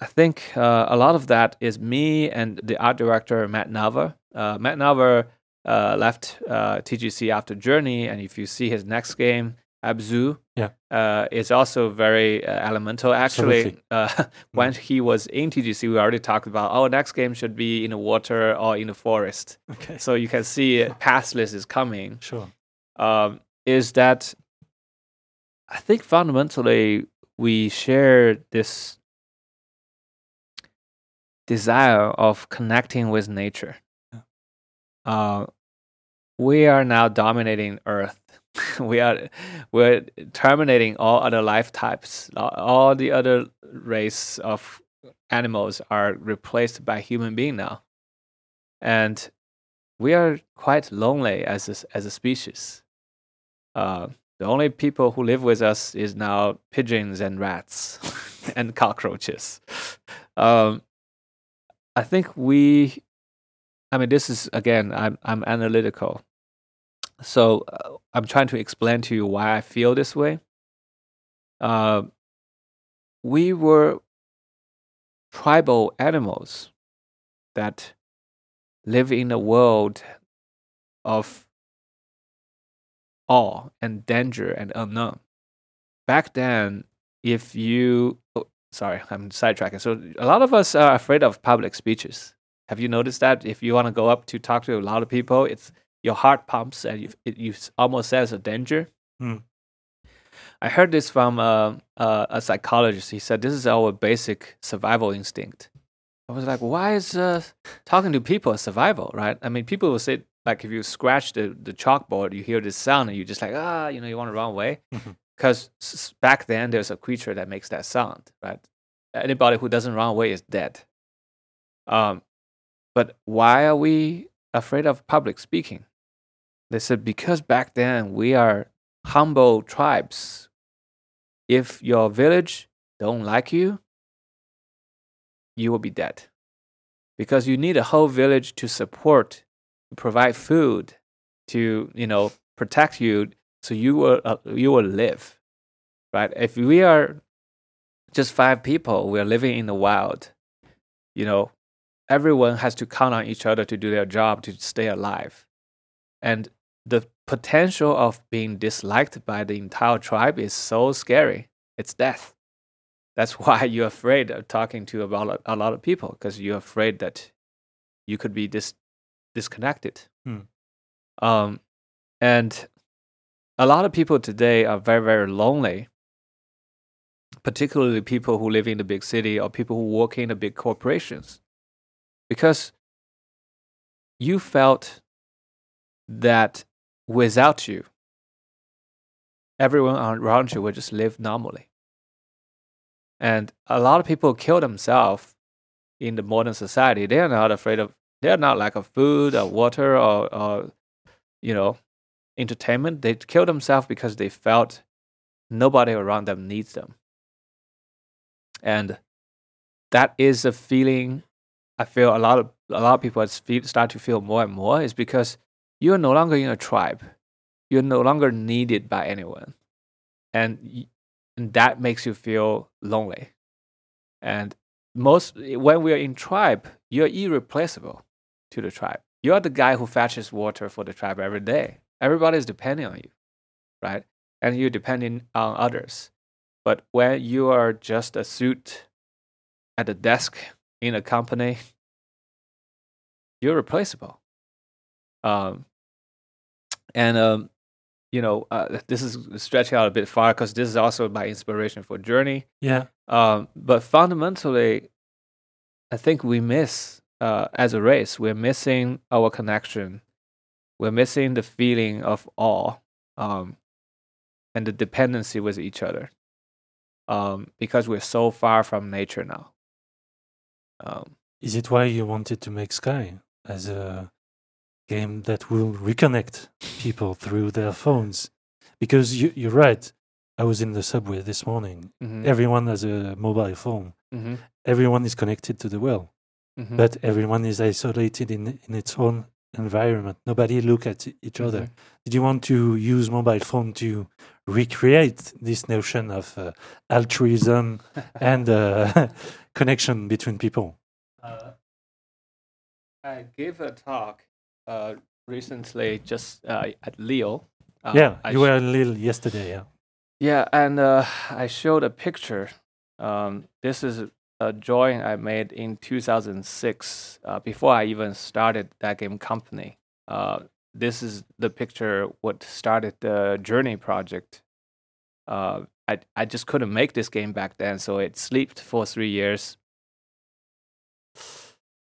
I think uh, a lot of that is me and the art director Matt Nava. Uh, Matt Nava uh, left uh, TGC after Journey, and if you see his next game, Abzu, Yeah. uh, is also very uh, elemental. Actually, uh, when he was in TGC, we already talked about, oh, next game should be in the water or in the forest. Okay. So you can see Pathless is coming. Sure. Um, is that I think fundamentally we share this desire of connecting with nature. Yeah. Uh, we are now dominating Earth. we are we're terminating all other life types. All- the other race of animals are replaced by human being now, and we are quite lonely as a, as a species. Uh, the only people who live with us is now pigeons and rats and cockroaches. Um, I think we, I mean, this is again, I'm I'm analytical, so uh, I'm trying to explain to you why I feel this way. Uh, we were tribal animals that live in a world of awe and danger and unknown. Back then, if you, oh, sorry, I'm sidetracking. So a lot of us are afraid of public speeches. Have you noticed that? If you want to go up to talk to a lot of people, it's your heart pumps and you, it you almost sense a danger. Hmm. I heard this from uh, uh, a psychologist. He said this is our basic survival instinct. I was like, why is uh, talking to people a survival, right? I mean, people will say, like, if you scratch the, the chalkboard, you hear this sound and you're just like, ah, you know, you want to run away. Because back then, there's a creature that makes that sound, right? Anybody who doesn't run away is dead. Um, but why are we afraid of public speaking? They said, because back then we are humble tribes. If your village don't like you, you will be dead. Because you need a whole village to support, to provide food, to you know protect you, so you will uh, you will live, right? If we are just five people, we are living in the wild. You know, everyone has to count on each other to do their job to stay alive, and the potential of being disliked by the entire tribe is so scary. It's death. That's why you're afraid of talking to about a- lot of people because you're afraid that you could be dis- disconnected. Hmm. Um, and a lot of people today are very, very lonely, particularly people who live in the big city or people who work in the big corporations, because you felt that without you, everyone around you will just live normally. And a lot of people kill themselves in the modern society. They are not afraid of, they are not lack of food or water or, or you know, entertainment. They kill themselves because they felt nobody around them needs them. And that is a feeling I feel a lot of a lot of people start to feel more and more is because you are no longer in a tribe. You're no longer needed by anyone. And, and that makes you feel lonely. And most when we are in tribe, you're irreplaceable to the tribe. You're the guy who fetches water for the tribe every day. Everybody is depending on you, right? And you're depending on others. But when you are just a suit at a desk in a company, you're replaceable. Um, and um, you know, uh, this is stretching out a bit far because this is also my inspiration for Journey. Yeah. Um, but fundamentally, I think we miss uh, as a race. We're missing our connection. We're missing the feeling of awe um, and the dependency with each other um, because we're so far from nature now. Um, Is it why you wanted to make Sky as a game that will reconnect people through their phones? Because you, you're right. I was in the subway this morning. mhm, Everyone has a mobile phone. mhm, Everyone is connected to the world, mhm, but everyone is isolated in in its own environment. Nobody look at each other. mhm. Did you want to use mobile phone to recreate this notion of uh, altruism and uh, connection between people? Uh, I gave a talk uh, recently just uh, at Lille. Uh, yeah, I you were in Lille yesterday. Yeah. Yeah, and uh, I showed a picture. Um, this is a drawing I made in 2006, uh, before I even started thatgamecompany. Uh, this is the picture what started the Journey project. Uh, I I just couldn't make this game back then, so it slept for three years.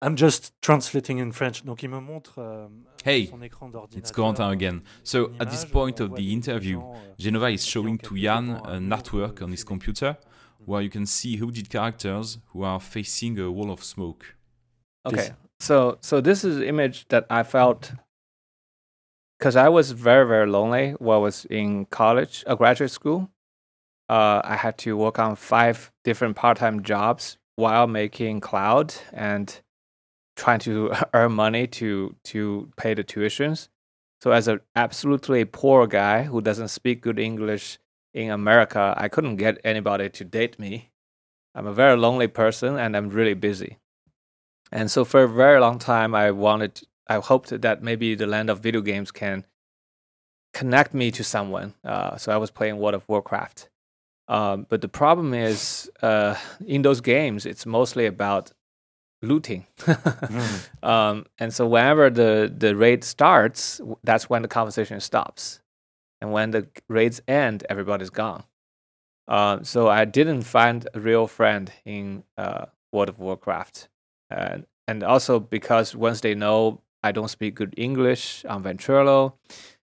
I'm just translating in French. Donc il me montre. euh, Hey, son écran It's Corentin again. So, at this point of the des- des interview, gens, euh, Jenova is showing to quelques Jan temps, an euh, artwork on his computer where you can see hooded characters who are facing a wall of smoke. Okay, Please. so so this is an image that I felt because I was very very lonely while I was in college, a graduate school. Uh, I had to work on five different part-time jobs while making cloud and trying to earn money to to pay the tuitions. So as an absolutely poor guy who doesn't speak good English in America, I couldn't get anybody to date me. I'm a very lonely person and I'm really busy. And so for a very long time, I wanted, I hoped that maybe the land of video games can connect me to someone. Uh, so I was playing World of Warcraft. Um, but the problem is, uh, in those games, it's mostly about looting. Mm. um, and so whenever the, the raid starts, that's when the conversation stops. And when the raids end, everybody's gone. Uh, so I didn't find a real friend in uh, World of Warcraft. And, and also because once they know I don't speak good English I'm Ventrilo,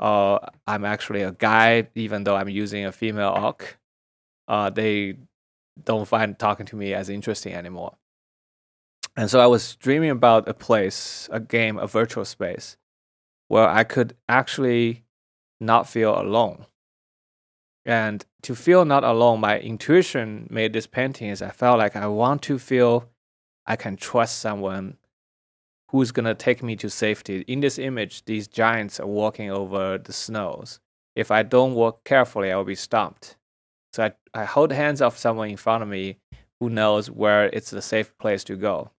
uh, I'm actually a guy, even though I'm using a female orc, uh, they don't find talking to me as interesting anymore. And so I was dreaming about a place, a game, a virtual space where I could actually not feel alone. And to feel not alone, my intuition made this painting is I felt like I want to feel I can trust someone who's gonna take me to safety. In this image, these giants are walking over the snows. If I don't walk carefully, I will be stomped. So I, I hold hands of someone in front of me who knows where it's the safe place to go.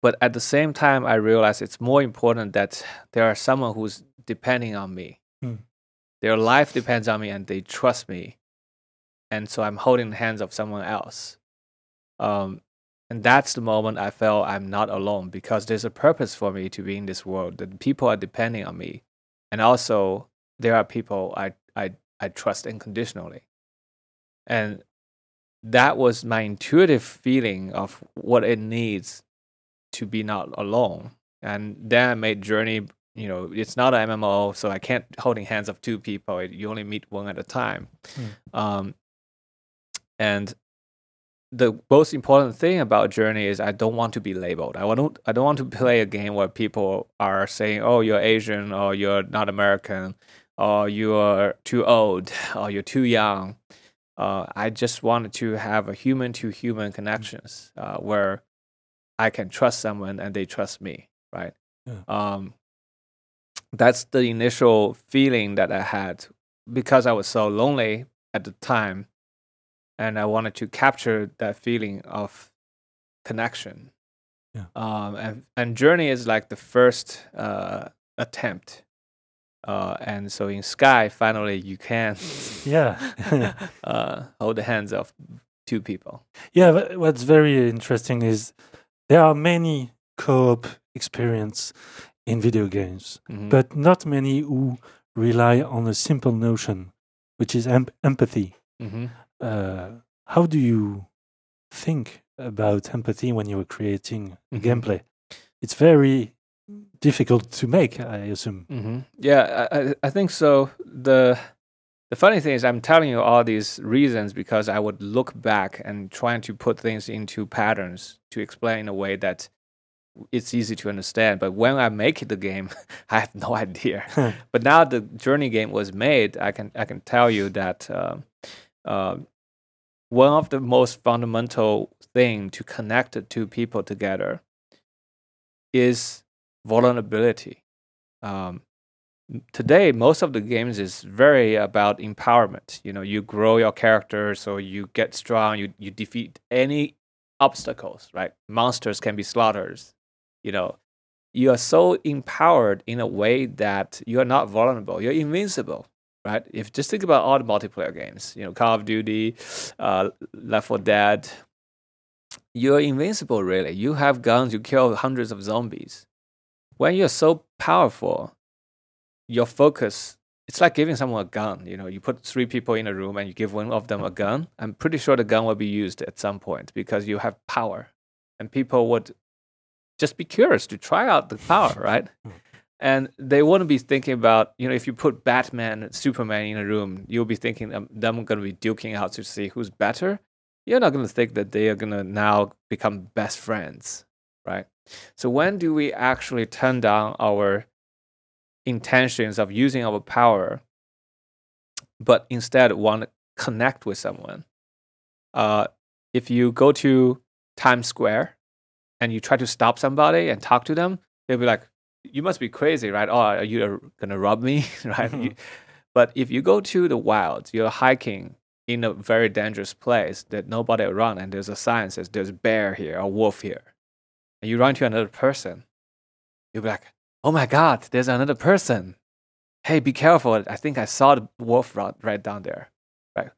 But at the same time, I realize it's more important that there are someone who's depending on me. Hmm. Their life depends on me and they trust me. And so I'm holding the hands of someone else. Um, and that's the moment I felt I'm not alone because there's a purpose for me to be in this world. That people are depending on me. And also, there are people I, I, I trust unconditionally. And that was my intuitive feeling of what it needs to be not alone. And then I made Journey, you know, it's not an MMO, so I can't holding hands of two people. You only meet one at a time. Um, and the most important thing about Journey is I don't want to be labeled. I want I don't want to play a game where people are saying, "Oh, you're Asian," or "You're not American," or "You're too old," or "You're too young." Uh, I just wanted to have a human to human connections uh, where I can trust someone and they trust me, right? Yeah. Um, that's the initial feeling that I had because I was so lonely at the time, and I wanted to capture that feeling of connection. Yeah. Um, and and Journey is like the first uh, attempt. Uh, and so in Sky, finally you can Yeah. uh, hold the hands of two people. Yeah, wha- what's very interesting is there are many co-op experience in video games, Mhm. but not many who rely on a simple notion, which is em- empathy. hmm Uh, how do you think about empathy when you are creating a Mhm. gameplay? It's very difficult to make, I assume. hmm Yeah, I, I think so. The the funny thing is, I'm telling you all these reasons because I would look back and trying to put things into patterns to explain in a way that it's easy to understand. But when I make the game, I have no idea. but now the journey game was made, I can I can tell you that um, uh, one of the most fundamental thing to connect the two people together is vulnerability. Um, today, most of the games is very about empowerment. You know, you grow your character, so you get strong. You you defeat any obstacles. Right, monsters can be slaughtered. You know, you are so empowered in a way that you are not vulnerable. You're invincible. Right? If just think about all the multiplayer games, you know, Call of Duty, uh, Left 4 Dead, you're invincible. Really, you have guns. You kill hundreds of zombies when you're so powerful, your focus it's like giving someone a gun. You know, you put three people in a room and you give one of them a gun. I'm pretty sure the gun will be used at some point because you have power, and people would just be curious to try out the power, right? And they wouldn't be thinking about, you know, if you put Batman and Superman in a room, you'll be thinking um, them going to be duking out to see who's better. You're not going to think that they are going to now become best friends, right? So when do we actually turn down our intentions of using our power, but instead want to connect with someone? Uh, if you go to Times Square and you try to stop somebody and talk to them, they'll be like, "You must be crazy, right? Oh, are you gonna rob me, right?" You- but if you go to the wilds, you're hiking in a very dangerous place that nobody around, and there's a sign that says there's bear here or wolf here and you run to another person, you'll be like, oh my God, there's another person. Hey, be careful. I think I saw the wolf right, right down there. Right?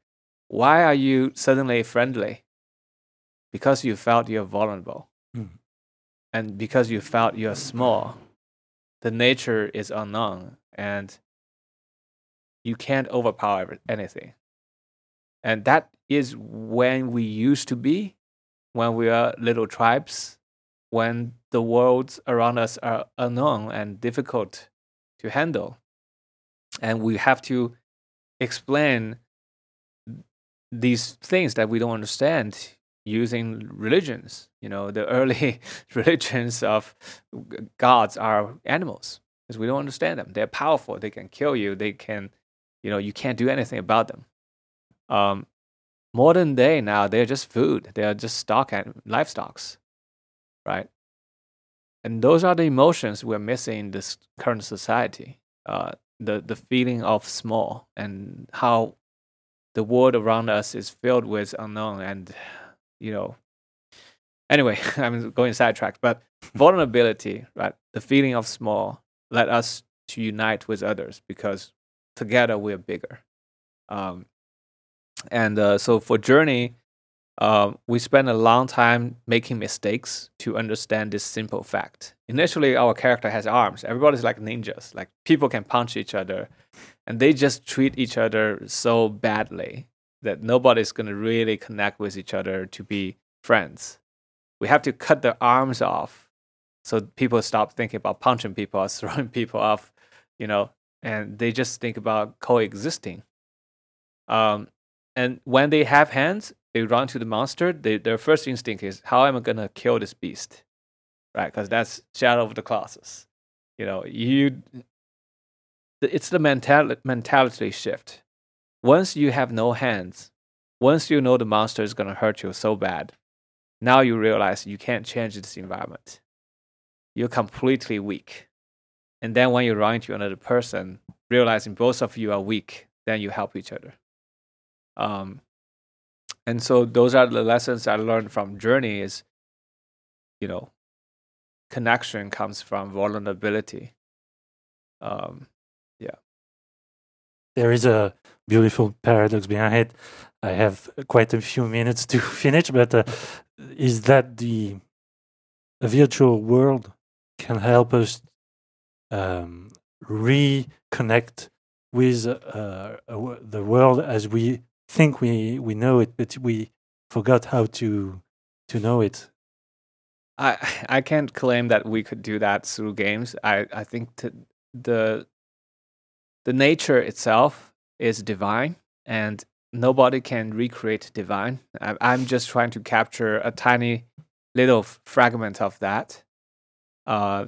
Why are you suddenly friendly? Because you felt you're vulnerable. Hmm. And because you felt you're small. The nature is unknown and you can't overpower anything. And that is when we used to be, when we are little tribes when the worlds around us are unknown and difficult to handle. And we have to explain these things that we don't understand using religions. You know, the early religions of gods are animals because we don't understand them. They're powerful. They can kill you. They can, you know, you can't do anything about them. Um, modern day now, they're just food. They are just stock and livestocks right? And those are the emotions we're missing in this current society. Uh, the the feeling of small and how the world around us is filled with unknown and you know. Anyway, I'm going sidetracked, but vulnerability, right? The feeling of small led us to unite with others because together we're bigger. Um, and uh, so for Journey, um, we spent a long time making mistakes to understand this simple fact. Initially, our character has arms. Everybody's like ninjas. Like people can punch each other, and they just treat each other so badly that nobody's gonna really connect with each other to be friends. We have to cut their arms off, so people stop thinking about punching people or throwing people off, you know, and they just think about coexisting. Um, and when they have hands, they run to the monster. They, their first instinct is, "How am I gonna kill this beast?" Right? Because that's Shadow of the Colossus. You know, you. It's the mental mentality shift. Once you have no hands, once you know the monster is gonna hurt you so bad, now you realize you can't change this environment. You're completely weak. And then when you run into another person, realizing both of you are weak, then you help each other. Um, and so those are the lessons I learned from Journey is, you know, connection comes from vulnerability. Um, There is a beautiful paradox behind it. I have quite a few minutes to finish, but uh, is that the virtual world can help us um, reconnect with uh, the world as we think we we know it, but we forgot how to to know it. I I can't claim that we could do that through games. I I think t- the the nature itself is divine, and nobody can recreate divine. I, I'm just trying to capture a tiny little fragment of that uh,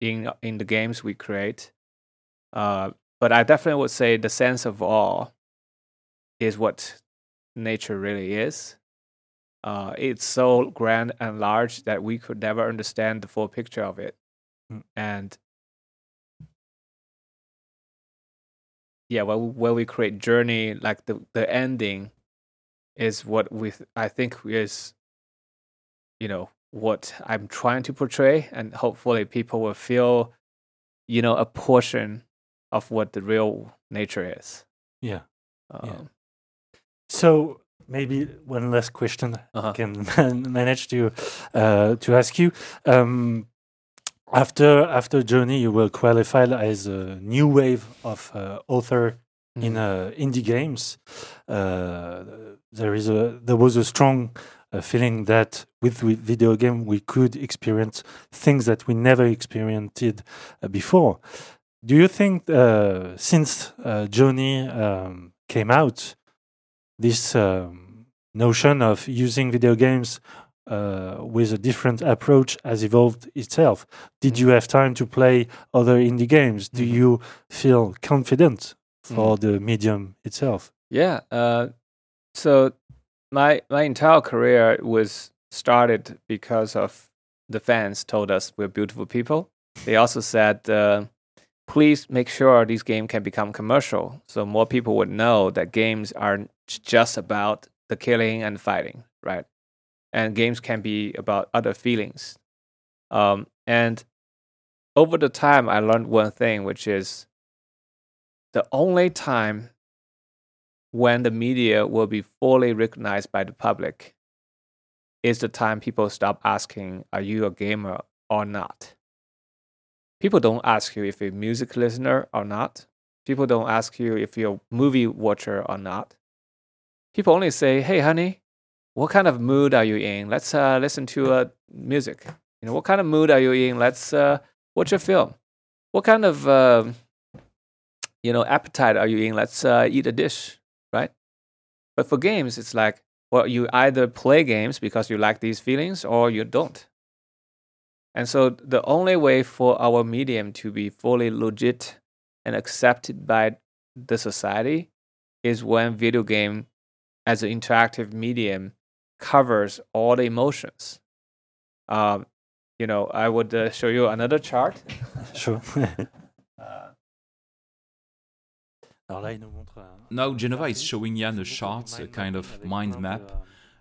in in the games we create. Uh, but I definitely would say the sense of awe is what nature really is. Uh, it's so grand and large that we could never understand the full picture of it. Mm. And yeah, when we, when we create journey, like the the ending is what we I think is you know what I'm trying to portray, and hopefully people will feel you know a portion of what the real nature is. Yeah. Um, Yeah. So maybe one last question Uh-huh. I can man- manage to uh, to ask you. Um, after after Journey, you were qualified as a new wave of uh, author in mhm. uh, indie games. Uh, there is a there was a strong uh, feeling that with, with video game we could experience things that we never experienced uh, before. Do you think uh, since uh, Journey um, came out, this um, notion of using video games uh, with a different approach has evolved itself? Did you have time to play other indie games? Do Mhm. you feel confident for the medium itself? Yeah. Uh, so my my entire career was started because of the fans told us we're beautiful people. They also said, uh, please make sure these games can become commercial, so more people would know that games aren't just about the killing and fighting, right? And games can be about other feelings. Um, and over the time, I learned one thing, which is the only time when the media will be fully recognized by the public is the time people stop asking, Are you a gamer or not? People don't ask you if you're a music listener or not. People don't ask you if you're a movie watcher or not. People only say, Hey, honey, what kind of mood are you in? Let's uh, listen to uh, music. You know, what kind of mood are you in? Let's uh, watch a film. What kind of um you know appetite are you in? Let's uh, eat a dish, right? But for games, it's like, well, you either play games because you like these feelings or you don't. And so the only way for our medium to be fully legit and accepted by the society is when video game as an interactive medium covers all the emotions. Um, you know, I would uh, show you another chart. Sure. Uh, Alors là, il nous montre un- Now Jenova is showing Yann a chart, a kind of mind map,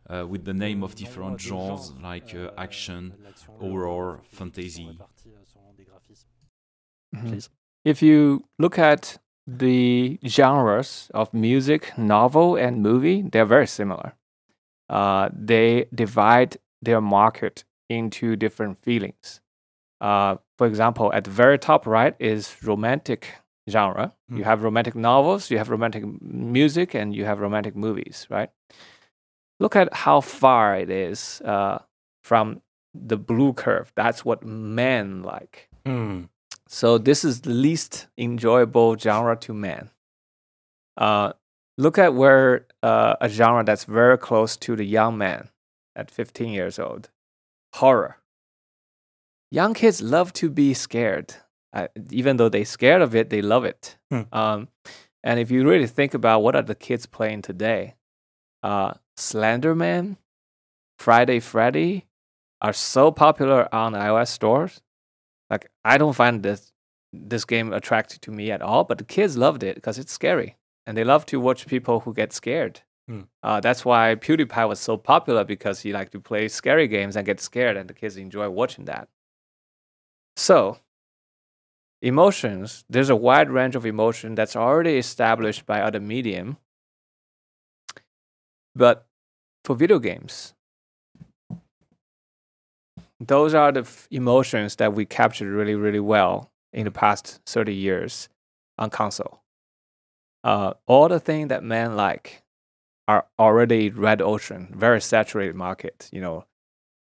uh, with the name of different genres like uh, action, horror, fantasy. Mhm. If you look at the genres of music, novel, and movie, they're very similar. Uh, they divide their market into different feelings. Uh, for example, at the very top right is romantic genre. You Mm. have romantic novels, you have romantic music, and you have romantic movies, right? Look at how far it is uh, from the blue curve. That's what men like. Hmm. So this is the least enjoyable genre to men. Uh, look at where uh, a genre that's very close to the young man at 15 years old, horror. Young kids love to be scared. Uh, even though they're scared of it, they love it. Hmm. Um, and if you really think about what are the kids playing today, uh, Slender Man, Friday Freddy are so popular on iOS stores I don't find this this game attractive to me at all, but the kids loved it because it's scary, and they love to watch people who get scared. Hmm. Uh, that's why PewDiePie was so popular because he liked to play scary games and get scared, and the kids enjoy watching that. So, emotions. There's a wide range of emotion that's already established by other medium, but for video games, those are the f- emotions that we captured really, really well in the past 30 years on console. uh, all the things that men like are already red ocean, very saturated market. You know,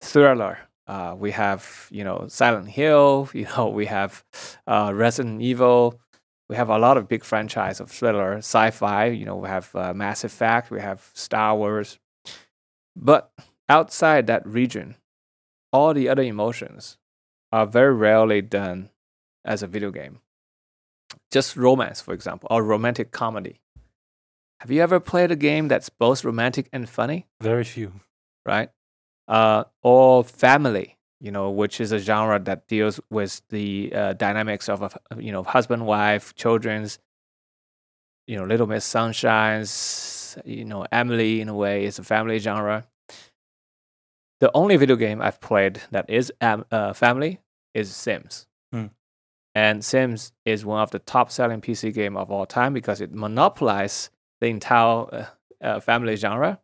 thriller. Uh, we have you know Silent Hill. You know we have uh, Resident Evil. We have a lot of big franchise of thriller, sci-fi. You know we have uh, Mass Effect. We have Star Wars. But outside that region, all the other emotions are very rarely done as a video game. Just romance, for example, or romantic comedy. Have you ever played a game that's both romantic and funny? Very few. Right? Uh, or family, you know, which is a genre that deals with the uh, dynamics of a you know husband, wife, children's. You know, Little Miss Sunshine's. You know, Emily in a way is a family genre. The only video game I've played that is um, uh, family is Sims. Hmm. And Sims is one of the top selling PC game of all time because it monopolized the entire uh, uh, family genre.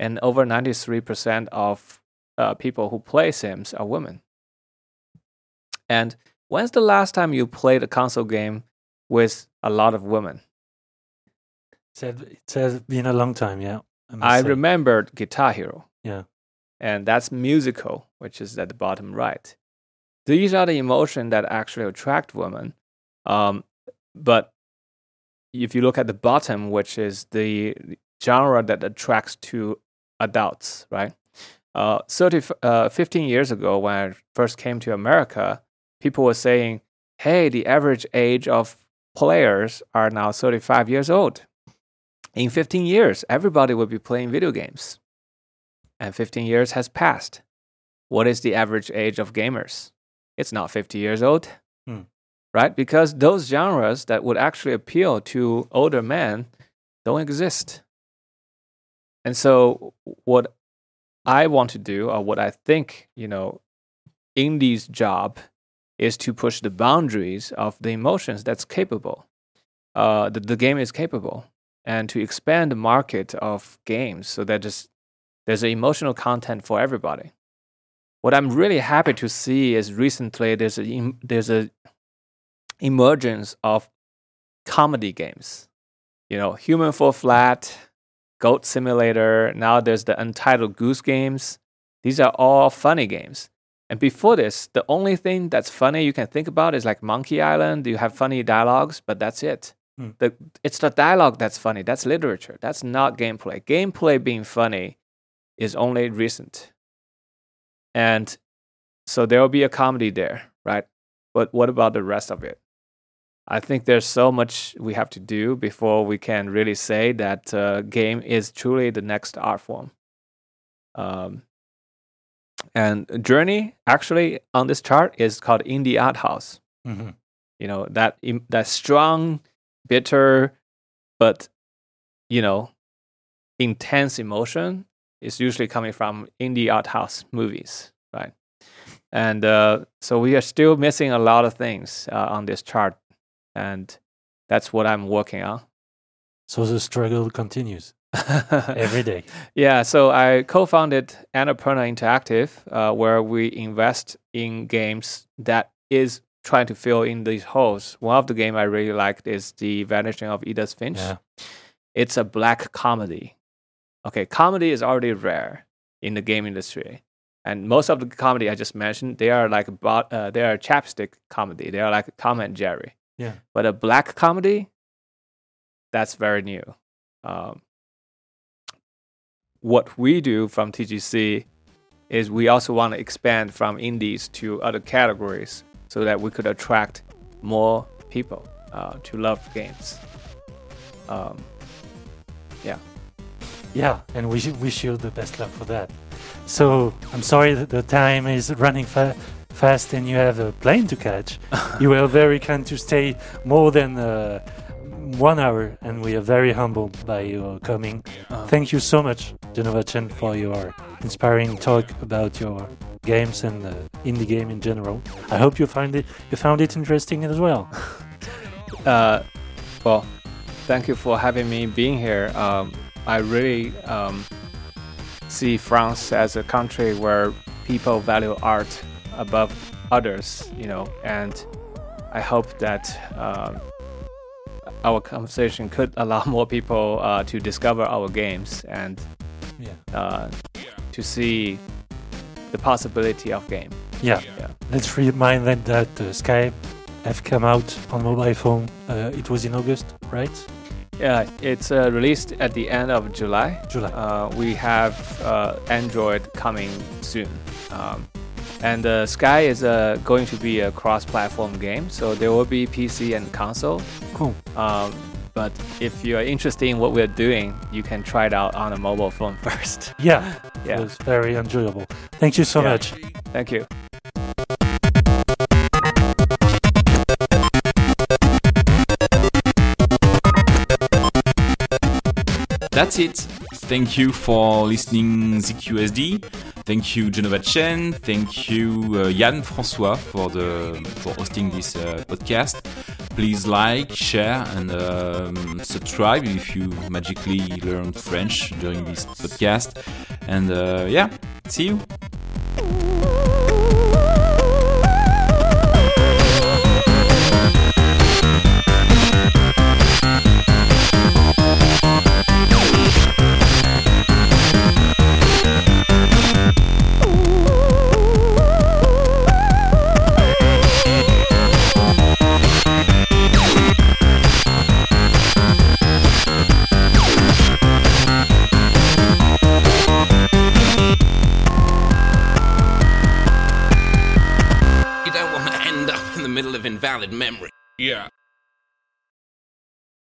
And over 93% of uh, people who play Sims are women. And when's the last time you played a console game with a lot of women? It's, had- it's has been a long time, yeah. I say. remembered Guitar Hero. Yeah. And that's musical, which is at the bottom right. These are the emotions that actually attract women. Um, but if you look at the bottom, which is the genre that attracts to adults, right? Uh, 30, uh, 15 years ago, when I first came to America, people were saying, hey, the average age of players are now 35 years old. In 15 years, everybody will be playing video games. And 15 years has passed. What is the average age of gamers? It's not 50 years old, Hmm. right? Because those genres that would actually appeal to older men don't exist. And so, what I want to do, or what I think, you know, indie's job is to push the boundaries of the emotions that's capable, uh, that the game is capable, and to expand the market of games so that just there's emotional content for everybody. What I'm really happy to see is recently there's a there's a emergence of comedy games. You know, Human Fall Flat, Goat Simulator. Now there's the Untitled Goose Games. These are all funny games. And before this, the only thing that's funny you can think about is like Monkey Island. You have funny dialogues, but that's it. Hmm. The, it's the dialogue that's funny. That's literature. That's not gameplay. Gameplay being funny is only recent. And so there will be a comedy there, right? But what about the rest of it? I think there's so much we have to do before we can really say that uh, game is truly the next art form. Um, and Journey actually on this chart is called indie art house. Mhm. You know that that strong, bitter, but you know, intense emotion is usually coming from indie art house movies, right? And uh, so we are still missing a lot of things uh, on this chart, and that's what I'm working on. So the struggle continues every day. Yeah, so I co-founded Annapurna Interactive, uh, where we invest in games that is trying to fill in these holes. One of the game I really liked is the Vanishing of Edith Finch. Yeah. It's a black comedy. Okay, comedy is already rare in the game industry, and most of the comedy I just mentioned, they are like uh, they are slapstick comedy. They are like Tom and Jerry. Yeah. But a black comedy, that's very new. Um, what we do from TGC is we also want to expand from indies to other categories so that we could attract more people uh, to love games. Um, Yeah, and we sh- wish you the best luck for that. So I'm sorry that the time is running fa- fast and you have a plane to catch. you were very kind to stay more than uh, one hour, and we are very humbled by your coming. Uh, Thank you so much, Jenova Chen, for your inspiring talk about your games and uh, indie game in general. I hope you find it you found it interesting as well. uh, well, thank you for having me being here. Um, I really um, see France as a country where people value art above others, you know, and I hope that um, our conversation could allow more people uh, to discover our games and Yeah. uh, to see the possibility of game. Yeah. Yeah. Let's remind them that uh, Sky have come out on mobile phone. Uh, it was in August, right? Yeah, it's uh, released at the end of July. July. Uh, we have uh, Android coming soon. Um, and uh, Sky is uh, going to be a cross-platform game, so there will be PC and console. Cool. Um, but if you are interested in what we're doing, you can try it out on a mobile phone first. Yeah. It yeah, was very enjoyable. Thank you so Yeah. much. thank you. That's it. Thank you for listening ZQSD. Thank you Jenova Chen. Thank you uh, Yann François for the for hosting this uh, podcast. Please like, share, and um, subscribe if you magically learned French during this podcast. And uh, yeah, see you. Invalid memory. Yeah.